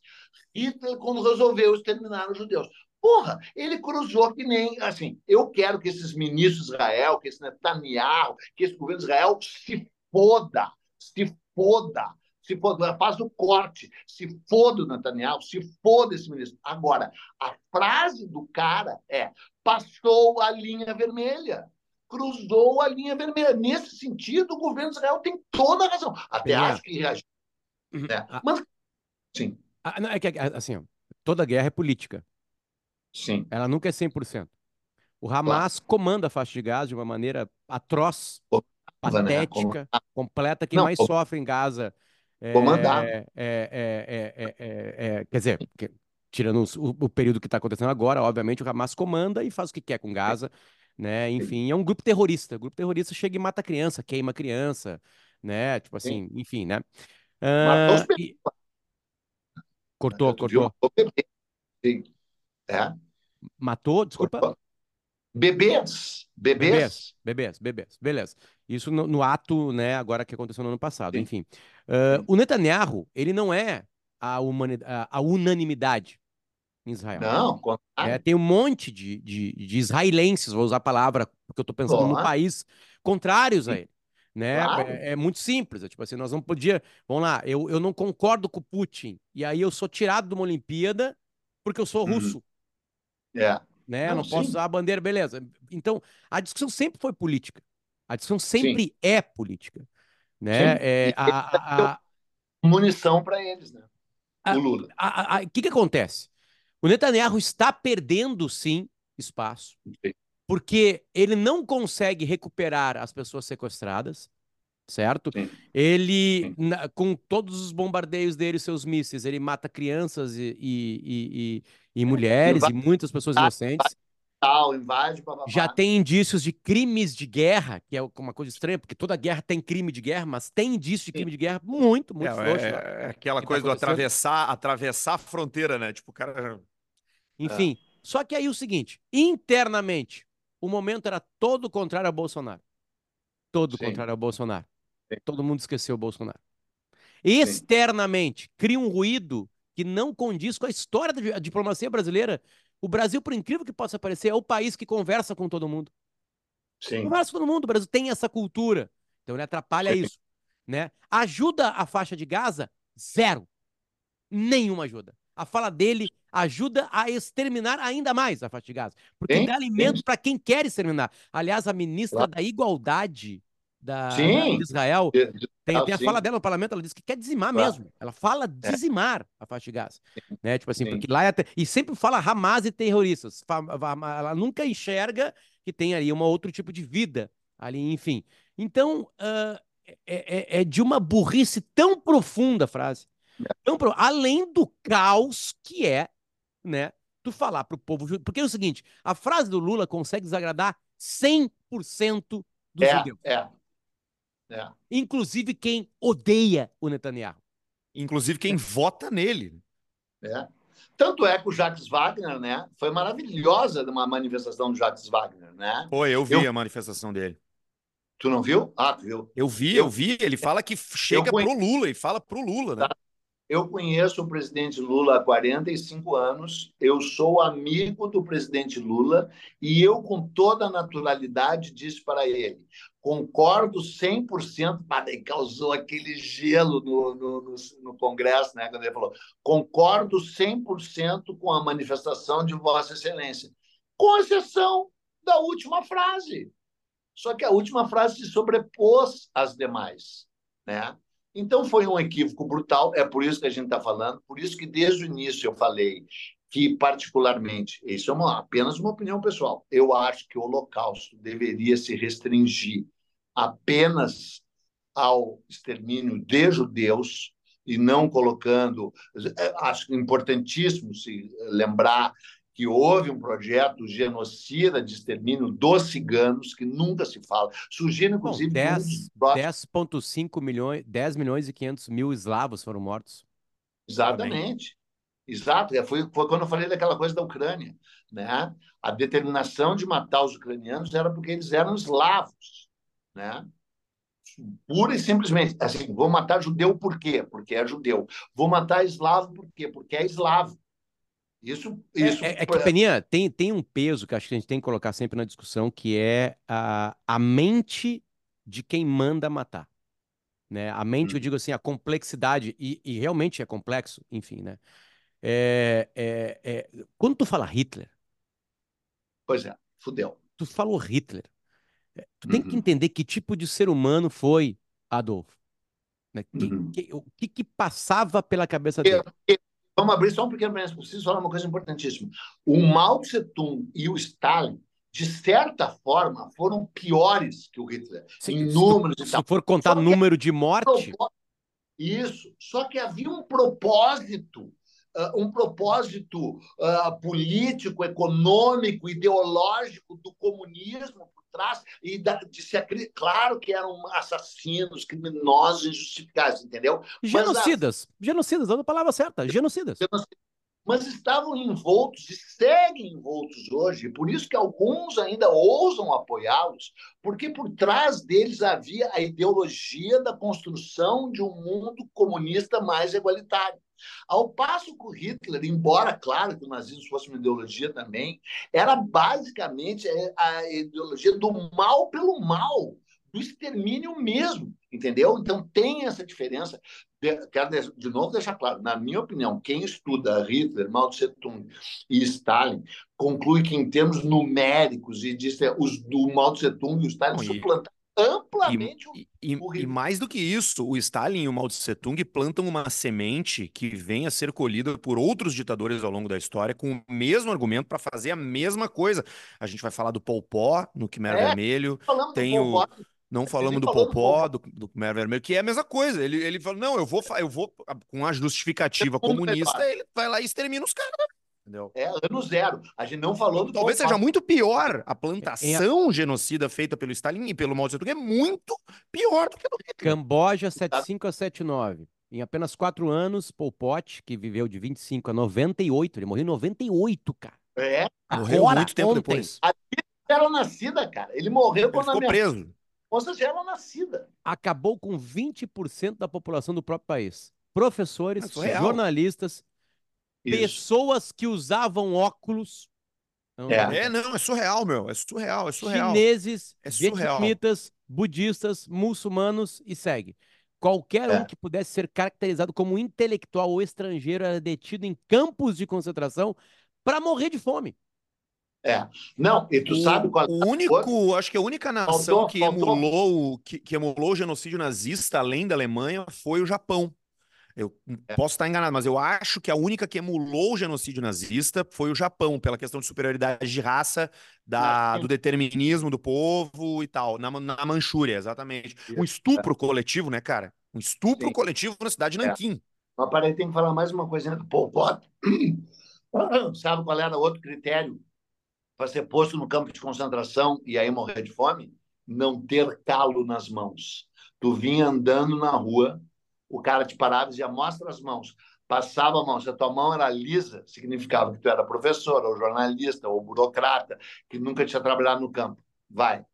Hitler, quando resolveu exterminar os judeus. Porra, ele cruzou que nem assim. Eu quero que esses ministros de Israel, que esse Netanyahu, que esse governo de Israel se foda, se foda, se foda, faz o corte, se foda o Netanyahu, se foda esse ministro. Agora, a frase do cara é: passou a linha vermelha cruzou a linha vermelha. Nesse sentido, o governo de Israel tem toda a razão. Até acho que reagiu. Uhum. Né? Mas, sim. Ah, não, é que, assim, toda guerra é política. Sim. Ela nunca é 100%. O Hamas claro. comanda a faixa de Gaza de uma maneira atroz, patética, né? completa. Quem Não, mais sofre em Gaza é, comandar. É, é, é, quer dizer, que, tirando o, o, período que está acontecendo agora, obviamente o Hamas comanda e faz o que quer com Gaza, né? Enfim, é um grupo terrorista. O grupo terrorista chega e mata criança, queima criança, né? Tipo assim, Sim. enfim, né? Uh, e... Cortou, cortou. Sim. Matou, desculpa. Bebês. Bebês. Bebês, bebês, beleza. Isso no, no, ato, né, agora que aconteceu no ano passado, Sim. enfim. Uh, o Netanyahu, ele não é a, a, a unanimidade em Israel. Não, é, tem um monte de, de, de, israelenses, vou usar a palavra, porque eu estou pensando no país, contrários a ele. Né? Claro. É, é, muito simples. É, tipo assim, nós não podia. Vamos lá, eu, eu não concordo com o Putin, e aí eu sou tirado de uma Olimpíada porque eu sou uhum. É. Né? Não, não posso usar a bandeira, beleza. Então, a discussão sempre foi política. A discussão sempre sim. é política. Né? É, a, a, a... Munição para eles, né? o Lula. O que, que acontece? O Netanyahu está perdendo, sim, espaço, sim. porque ele não consegue recuperar as pessoas sequestradas, certo? Sim. Ele, na, com todos os bombardeios dele, seus mísseis, ele mata crianças e, e, e, e mulheres e muitas pessoas inocentes tal, invade, Já tem indícios de crimes de guerra, que é uma coisa estranha, porque toda guerra tem crime de guerra, mas tem indício de crime de guerra muito, muito é, forte. É, é, aquela tá coisa tá do atravessar, atravessar a fronteira, né? Tipo, o cara. Enfim, é. só que aí o seguinte: internamente, o momento era todo contrário ao Bolsonaro. Todo Sim. contrário ao Bolsonaro. Sim. Todo mundo esqueceu o Bolsonaro. Externamente, cria um ruído que não condiz com a história da diplomacia brasileira o Brasil, por incrível que possa parecer, é o país que conversa com todo mundo. Sim. Conversa com todo mundo. O Brasil tem essa cultura. Então ele atrapalha Sim. isso. Né? Ajuda a faixa de Gaza? Zero. Nenhuma ajuda. A fala dele ajuda a exterminar ainda mais a faixa de Gaza. Porque Sim. dá alimento para quem quer exterminar. Aliás, a ministra claro. da Igualdade da, da Israel tem, tem a fala dela no parlamento, ela diz que quer dizimar claro. mesmo. Ela fala é. dizimar a faixa de Gaza. Né? Tipo assim, Sim. porque lá é, e sempre fala Hamas e terroristas. Ela nunca enxerga que tem ali um outro tipo de vida ali, enfim. Então, uh, é, é, é, de uma burrice tão profunda a frase. É. Tão pro... Além do caos que é, né? Tu falar pro povo. Porque é o seguinte: a frase do Lula consegue desagradar 100% dos é, judeus. É. É. Inclusive quem odeia o Netanyahu. Inclusive quem é. vota nele. É. Tanto é que o Jacques Wagner, né? Foi maravilhosa uma manifestação do Jacques Wagner, né? Foi, eu vi eu... a manifestação dele. Tu não viu? Ah, tu viu? Eu vi, eu, eu vi. Ele fala que chega conhe... pro Lula e fala pro Lula, né? Eu conheço o presidente Lula há 45 anos, eu sou amigo do presidente Lula e eu, com toda a naturalidade, disse para ele: concordo 100%, mas causou aquele gelo no, no, no, no, Congresso, né, quando ele falou: concordo 100% com a manifestação de Vossa Excelência, com exceção da última frase. Só que a última frase se sobrepôs às demais, né? Então foi um equívoco brutal, é por isso que a gente está falando, por isso que desde o início eu falei que, particularmente, isso é uma, apenas uma opinião pessoal, eu acho que o Holocausto deveria se restringir apenas ao extermínio de judeus e não colocando. É, acho importantíssimo se lembrar que houve um projeto genocida de extermínio dos ciganos, que nunca se fala. Surgiram, inclusive... 10,5 milhões, 10 milhões e 500 mil eslavos foram mortos. Exatamente. Também. Exato. É, foi, foi quando eu falei daquela coisa da Ucrânia. Né? A determinação de matar os ucranianos era porque eles eram eslavos. Né? pura e simplesmente. Assim, vou matar judeu por quê? Porque é judeu. Vou matar eslavo por quê? Porque é eslavo. Isso, isso é, é, é que, Peninha, tem, tem um peso que acho que a gente tem que colocar sempre na discussão, que é a, a mente de quem manda matar. Né? A mente, hum. eu digo assim, a complexidade, e, e realmente é complexo, enfim, né? É, é, é, quando tu fala Hitler. Pois é, fudeu. Tu falou Hitler. É, tu uhum. tem que uhum. entender que tipo de ser humano foi Adolfo. Né? Que, uhum. que, o que, que, passava pela cabeça dele? Vamos abrir só um pequeno parênteses. Preciso falar uma coisa importantíssima. O Mao Tse-tung e o Stalin, de certa forma, foram piores que o Hitler. Sim, em números se, se for contar só número de morte. Isso. Só que havia um propósito Uh, um propósito uh, político, econômico, ideológico do comunismo trás e da, de se claro que eram assassinos, criminosos, injustificáveis, entendeu? Genocidas, Mas, genocidas, dando a palavra certa, genocidas. Mas estavam envoltos e seguem envoltos hoje, por isso que alguns ainda ousam apoiá-los, porque por trás deles havia a ideologia da construção de um mundo comunista mais igualitário. Ao passo que o Hitler, embora, claro, que o nazismo fosse uma ideologia também, era basicamente é, a ideologia do mal pelo mal, do extermínio mesmo, entendeu? Então tem essa diferença. Quero de novo deixar claro, na minha opinião, quem estuda Hitler, Mao Tse Tung e Stalin conclui que em termos numéricos e diz que os do Mao Tse Tung e o Stalin suplantaram amplamente e, e, e, mais do que isso, o Stalin e o Mao Tse Tung plantam uma semente que vem a ser colhida por outros ditadores ao longo da história com o mesmo argumento para fazer a mesma coisa. A gente vai falar do Pol Pot no Khmer é, Vermelho, tem o não falamos do Pol Pot, do, do Khmer Vermelho, que é a mesma coisa. Ele, ele falou, não, eu vou, eu vou com a justificativa comunista, ele vai lá e extermina os caras. Entendeu? É ano zero. A gente não falou do Talvez seja muito pior. A plantação é. genocida feita pelo Stalin e pelo Mao Tse-tung é muito pior do que do Hitler. Camboja 75 a 79. Em apenas quatro anos, Pol Pot, que viveu de 25 a 98, ele morreu em 98, cara. É. Morreu Agora, muito tempo ontem. depois. A era nascida, cara. Ele morreu quando ele ficou minha... preso. Moça já era nascida. Acabou com 20% da população do próprio país. Professores, é jornalistas, pessoas que usavam óculos. Não, é. é. não, é surreal, meu. É surreal, é surreal. Chineses, é vietnamitas, budistas, muçulmanos e segue. Qualquer é. um que pudesse ser caracterizado como intelectual ou estrangeiro era detido em campos de concentração para morrer de fome. É. Não, e tu o, sabe qual O único, acho que a única nação faltou, que, faltou. Emulou, que, que emulou o genocídio nazista, além da Alemanha, foi o Japão. Eu é. posso estar enganado, mas eu acho que a única que emulou o genocídio nazista foi o Japão, pela questão de superioridade de raça, da, do determinismo do povo e tal, na, na Manchúria, exatamente. Um estupro é. coletivo, né, cara? Um estupro Sim. coletivo na cidade de é. Nanquim. Mas parei, tem que falar mais uma coisinha do Pol Pot. (coughs) Sabe qual era outro critério para ser posto no campo de concentração e aí morrer de fome? Não ter calo nas mãos. Tu vinha andando na rua o cara te parava e dizia, mostra as mãos. Passava a mão. Se a tua mão era lisa, significava que tu era professor, ou jornalista, ou burocrata, que nunca tinha trabalhado no campo. Vai.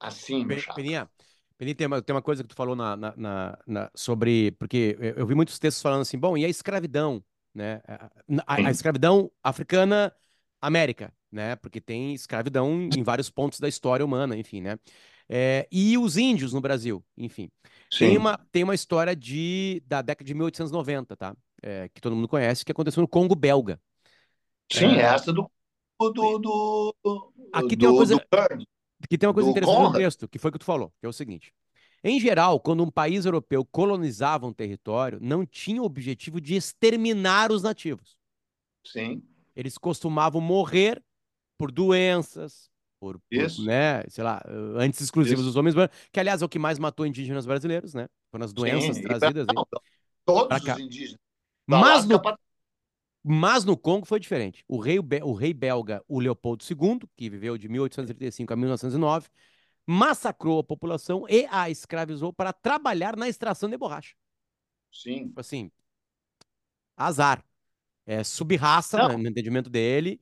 Assim, Peninha, Peninha tem, uma, tem uma coisa que tu falou na, na, na, na, sobre... Porque eu, eu vi muitos textos falando assim, bom, e a escravidão? Né? A, a, a escravidão africana, América, né? Porque tem escravidão em vários pontos da história humana, enfim, né? É, e os índios no Brasil, enfim. Tem uma, tem uma história de, da década de 1890, tá? É, que todo mundo conhece, que aconteceu no Congo belga. Sim, é... essa do. do, do aqui tem uma coisa, aqui tem uma coisa interessante Conrad. no texto, que foi o que tu falou, que é o seguinte. Em geral, quando um país europeu colonizava um território, não tinha o objetivo de exterminar os nativos. Sim. Eles costumavam morrer por doenças, por, por, né, sei lá, antes exclusivos Isso. dos homens brancos, que aliás é o que mais matou indígenas brasileiros, né? Foram as doenças Sim, trazidas. Não, todos os indígenas. Mas no, mas no Congo foi diferente. O rei, o rei belga, o Leopoldo II, que viveu de 1835 a 1909, massacrou a população e a escravizou para trabalhar na extração de borracha. Sim. Tipo assim, azar. É subraça, né, no entendimento dele,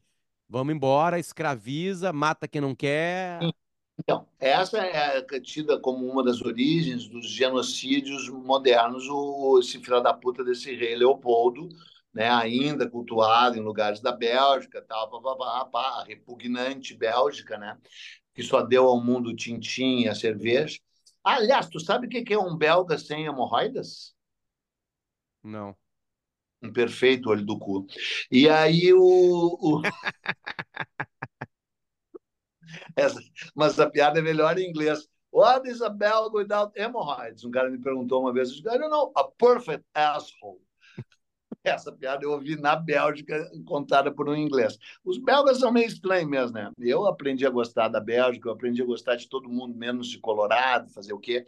Vamos embora, escraviza, mata quem não quer. Então, essa é tida como uma das origens dos genocídios modernos, o, esse filho da puta desse rei Leopoldo, né, ainda cultuado em lugares da Bélgica, tal, pá, pá, pá, a repugnante Bélgica, né, que só deu ao mundo tintim e a cerveja. Aliás, tu sabe o que é um belga sem hemorroidas? Não um perfeito olho do cu. E aí o. o... (laughs) Essa, mas a piada é melhor em inglês. What is a bell without hemorrhoids? Um cara me perguntou uma vez, eu disse, I don't know, a perfect asshole. (laughs) Essa piada eu ouvi na Bélgica, contada por um inglês. Os belgas são meio estranhos mesmo, né? Eu aprendi a gostar da Bélgica, eu aprendi a gostar de todo mundo, menos de Colorado, fazer o quê.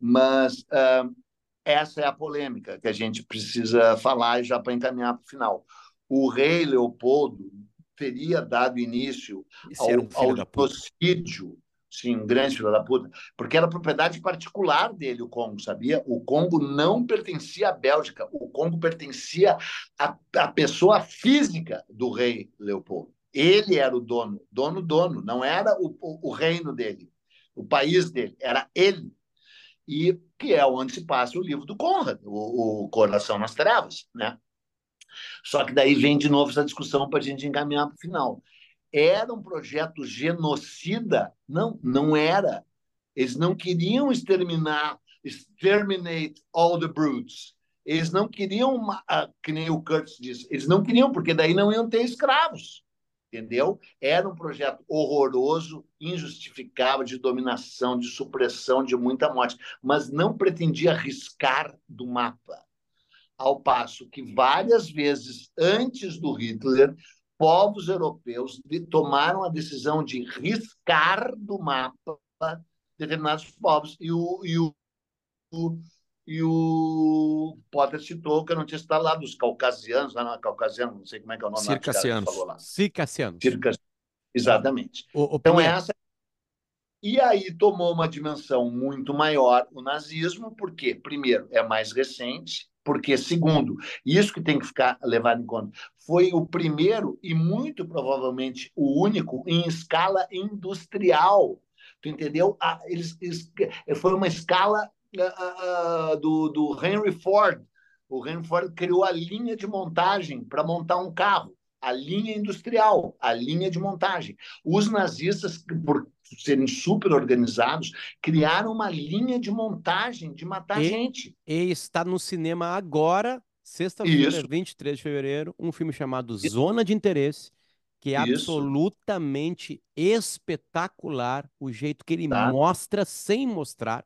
Mas uh, essa é a polêmica que a gente precisa falar já para encaminhar para o final. O rei Leopoldo teria dado início ao, um ao genocídio, sim, um grande filho da puta, porque era propriedade particular dele o Congo, sabia? O Congo não pertencia à Bélgica, o Congo pertencia à, à pessoa física do rei Leopoldo. Ele era o dono, dono, dono, não era o, o, o reino dele, o país dele, era ele e que é onde se passa o livro do Conrad, o, o Coração nas Trevas, né? Só que daí vem de novo essa discussão para a gente encaminhar para o final. Era um projeto genocida? Não, não era. Eles não queriam exterminar, exterminate all the brutes. Eles não queriam, que nem o Kurtz diz, eles não queriam, porque daí não iam ter escravos. Entendeu? Era um projeto horroroso, injustificável, de dominação, de supressão, de muita morte, mas não pretendia riscar do mapa. Ao passo que várias vezes antes do Hitler, povos europeus tomaram a decisão de riscar do mapa determinados povos. E o, e o, e o Potter citou, que eu não tinha citado lá, dos caucasianos, lá não caucasiano, não sei como é que é o nome Circassianos. falou lá. Circassianos. Circassianos. Exatamente. O, o então, essa. E aí tomou uma dimensão muito maior o nazismo, porque, primeiro, é mais recente, porque, segundo, isso que tem que ficar levado em conta, foi o primeiro e muito provavelmente o único em escala industrial. Tu entendeu? Ah, eles, eles, foi uma escala uh, do, do Henry Ford. O Henry Ford criou a linha de montagem para montar um carro, a linha industrial, a linha de montagem. Os nazistas, por serem super organizados, criaram uma linha de montagem de matar e, gente. E está no cinema agora, sexta-feira, 23 de fevereiro, um filme chamado Isso. Zona de Interesse, que é Isso. absolutamente espetacular o jeito que ele tá. mostra sem mostrar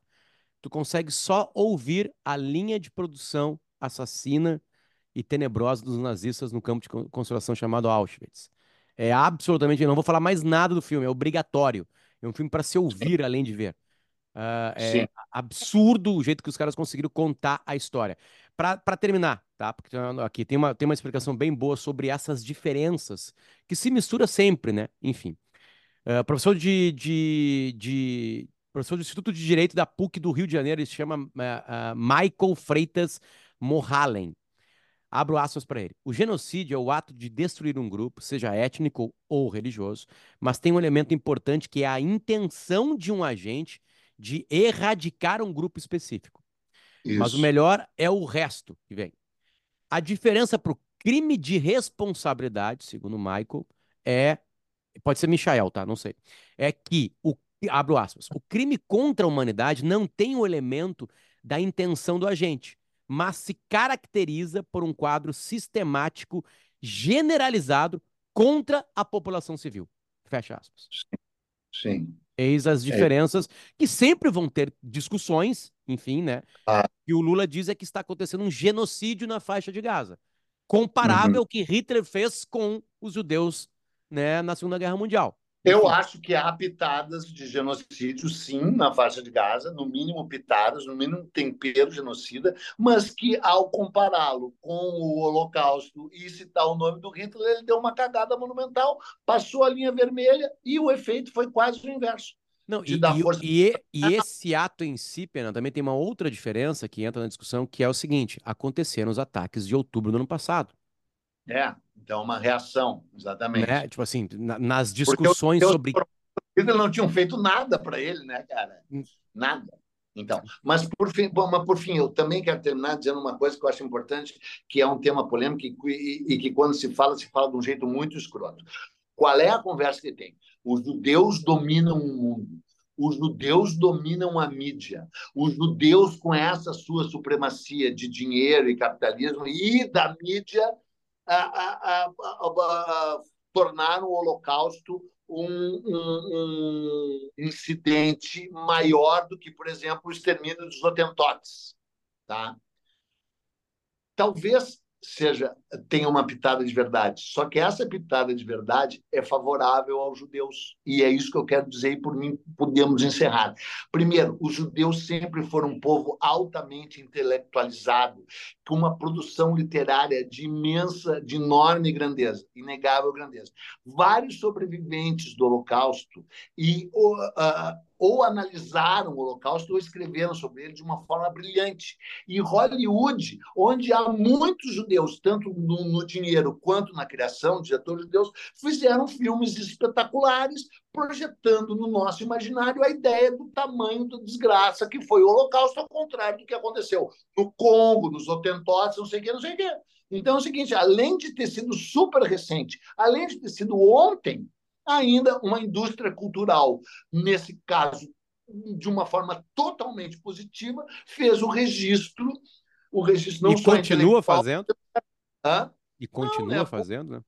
tu consegue só ouvir a linha de produção assassina e tenebrosa dos nazistas no campo de concentração chamado Auschwitz. É absolutamente, eu não vou falar mais nada do filme, é obrigatório. É um filme para se ouvir além de ver. Uh, é Sim. absurdo o jeito que os caras conseguiram contar a história. Para terminar, tá? Porque aqui tem uma, tem uma explicação bem boa sobre essas diferenças que se mistura sempre, né? Enfim. Uh, professor de, de, de, professor do Instituto de Direito da PUC do Rio de Janeiro, ele se chama uh, uh, Michael Freitas Mohalen. Abro aspas para ele. O genocídio é o ato de destruir um grupo, seja étnico ou religioso, mas tem um elemento importante que é a intenção de um agente de erradicar um grupo específico. Isso. Mas o melhor é o resto que vem. A diferença para o crime de responsabilidade, segundo Michael, é. Pode ser Michael, tá? Não sei. É que o abro aspas, o crime contra a humanidade não tem o elemento da intenção do agente, mas se caracteriza por um quadro sistemático generalizado contra a população civil. Fecha aspas. Sim. Eis as é. diferenças é. que sempre vão ter discussões, enfim, né? Ah. E o Lula diz é que está acontecendo um genocídio na faixa de Gaza, comparável uhum. ao que Hitler fez com os judeus, né, na Segunda Guerra Mundial. Eu acho que há pitadas de genocídio, sim, na faixa de Gaza, no mínimo pitadas, no mínimo tempero genocida, mas que ao compará-lo com o Holocausto e citar o nome do Hitler, ele deu uma cagada monumental, passou a linha vermelha e o efeito foi quase o inverso. Não, e, e, e, esse ato em si, Pena, também tem uma outra diferença que entra na discussão, que é o seguinte: aconteceram os ataques de outubro do ano passado. É, então uma reação, exatamente. Né? Tipo assim, na, nas discussões sobre. Eles não tinham feito nada para ele, né, cara? Hum. Nada. Então, mas por fim, bom, mas por fim, eu também quero terminar dizendo uma coisa que eu acho importante, que é um tema polêmico e, e, e que quando se fala, se fala de um jeito muito escroto. Qual é a conversa que tem? Os judeus dominam o mundo. Os judeus dominam a mídia. Os judeus, com essa sua supremacia de dinheiro e capitalismo e da mídia, a, a, a, tornar o Holocausto um, um, um, incidente maior do que, por exemplo, o extermínio dos Hotentotes. Tá? Talvez seja tenha uma pitada de verdade. Só que essa pitada de verdade é favorável aos judeus. E é isso que eu quero dizer e por mim podemos encerrar. Primeiro, os judeus sempre foram um povo altamente intelectualizado, com uma produção literária de imensa, de enorme grandeza, inegável grandeza. Vários sobreviventes do Holocausto e uh, ou analisaram o Holocausto ou escreveram sobre ele de uma forma brilhante. E Hollywood, onde há muitos judeus, tanto no, no dinheiro quanto na criação, diretores judeus, fizeram filmes espetaculares, projetando no nosso imaginário a ideia do tamanho da desgraça que foi o Holocausto, ao contrário do que aconteceu no Congo, nos Hotentotes, não sei o que, não sei o que. Então é o seguinte, além de ter sido super recente, além de ter sido ontem, ainda uma indústria cultural, nesse caso, de uma forma totalmente positiva, fez o registro, o registro não e continua fazendo? Hã? E continua não, é, fazendo, né?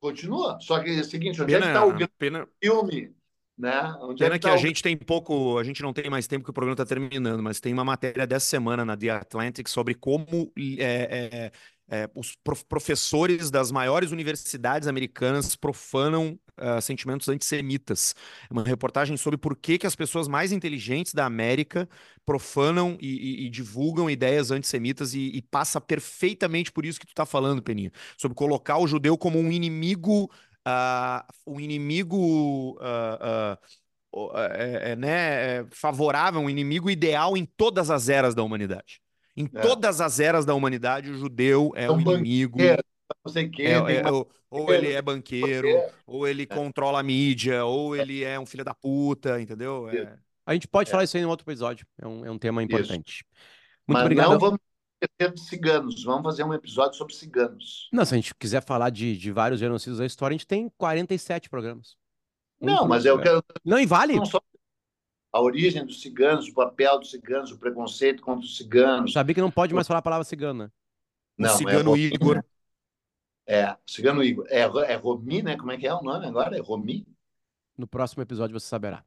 Continua. Só que é o seguinte, onde pena, é que está o pena... filme? Né? Onde pena é que, tá a o... gente tem pouco, a gente não tem mais tempo que o programa está terminando, mas tem uma matéria dessa semana na The Atlantic sobre como é, é, é, os professores das maiores universidades americanas profanam uh, sentimentos antissemitas. É uma reportagem sobre por que, que as pessoas mais inteligentes da América profanam e, e, e divulgam ideias antissemitas e, e, passa perfeitamente por isso que tu está falando, Peninha, sobre colocar o judeu como um inimigo, uh, um inimigo uh, é, é, né, favorável, um inimigo ideal em todas as eras da humanidade. Em é. todas as eras da humanidade, o judeu é, o inimigo. Não sei quem, é, é, ou, ou ele é banqueiro, ou ele controla a mídia, ou ele é um filho da puta, entendeu? É. A gente pode falar isso aí em outro episódio. É um, é um tema importante. Isso. Muito Mas obrigado. Não vamos esquecer de ciganos. Vamos fazer um episódio sobre ciganos. Não, se a gente quiser falar de, de vários genocídios da história, a gente tem 47 programas. Um não, mas eu quero. Não, e vale. Não só a origem dos ciganos, o papel dos ciganos, o preconceito contra os ciganos. Sabia que não pode mais falar a palavra cigana. Não, o cigano é Igor. É, cigano Igor. É, é Romi, né? Como é que é o nome agora? É Romi? No próximo episódio você saberá.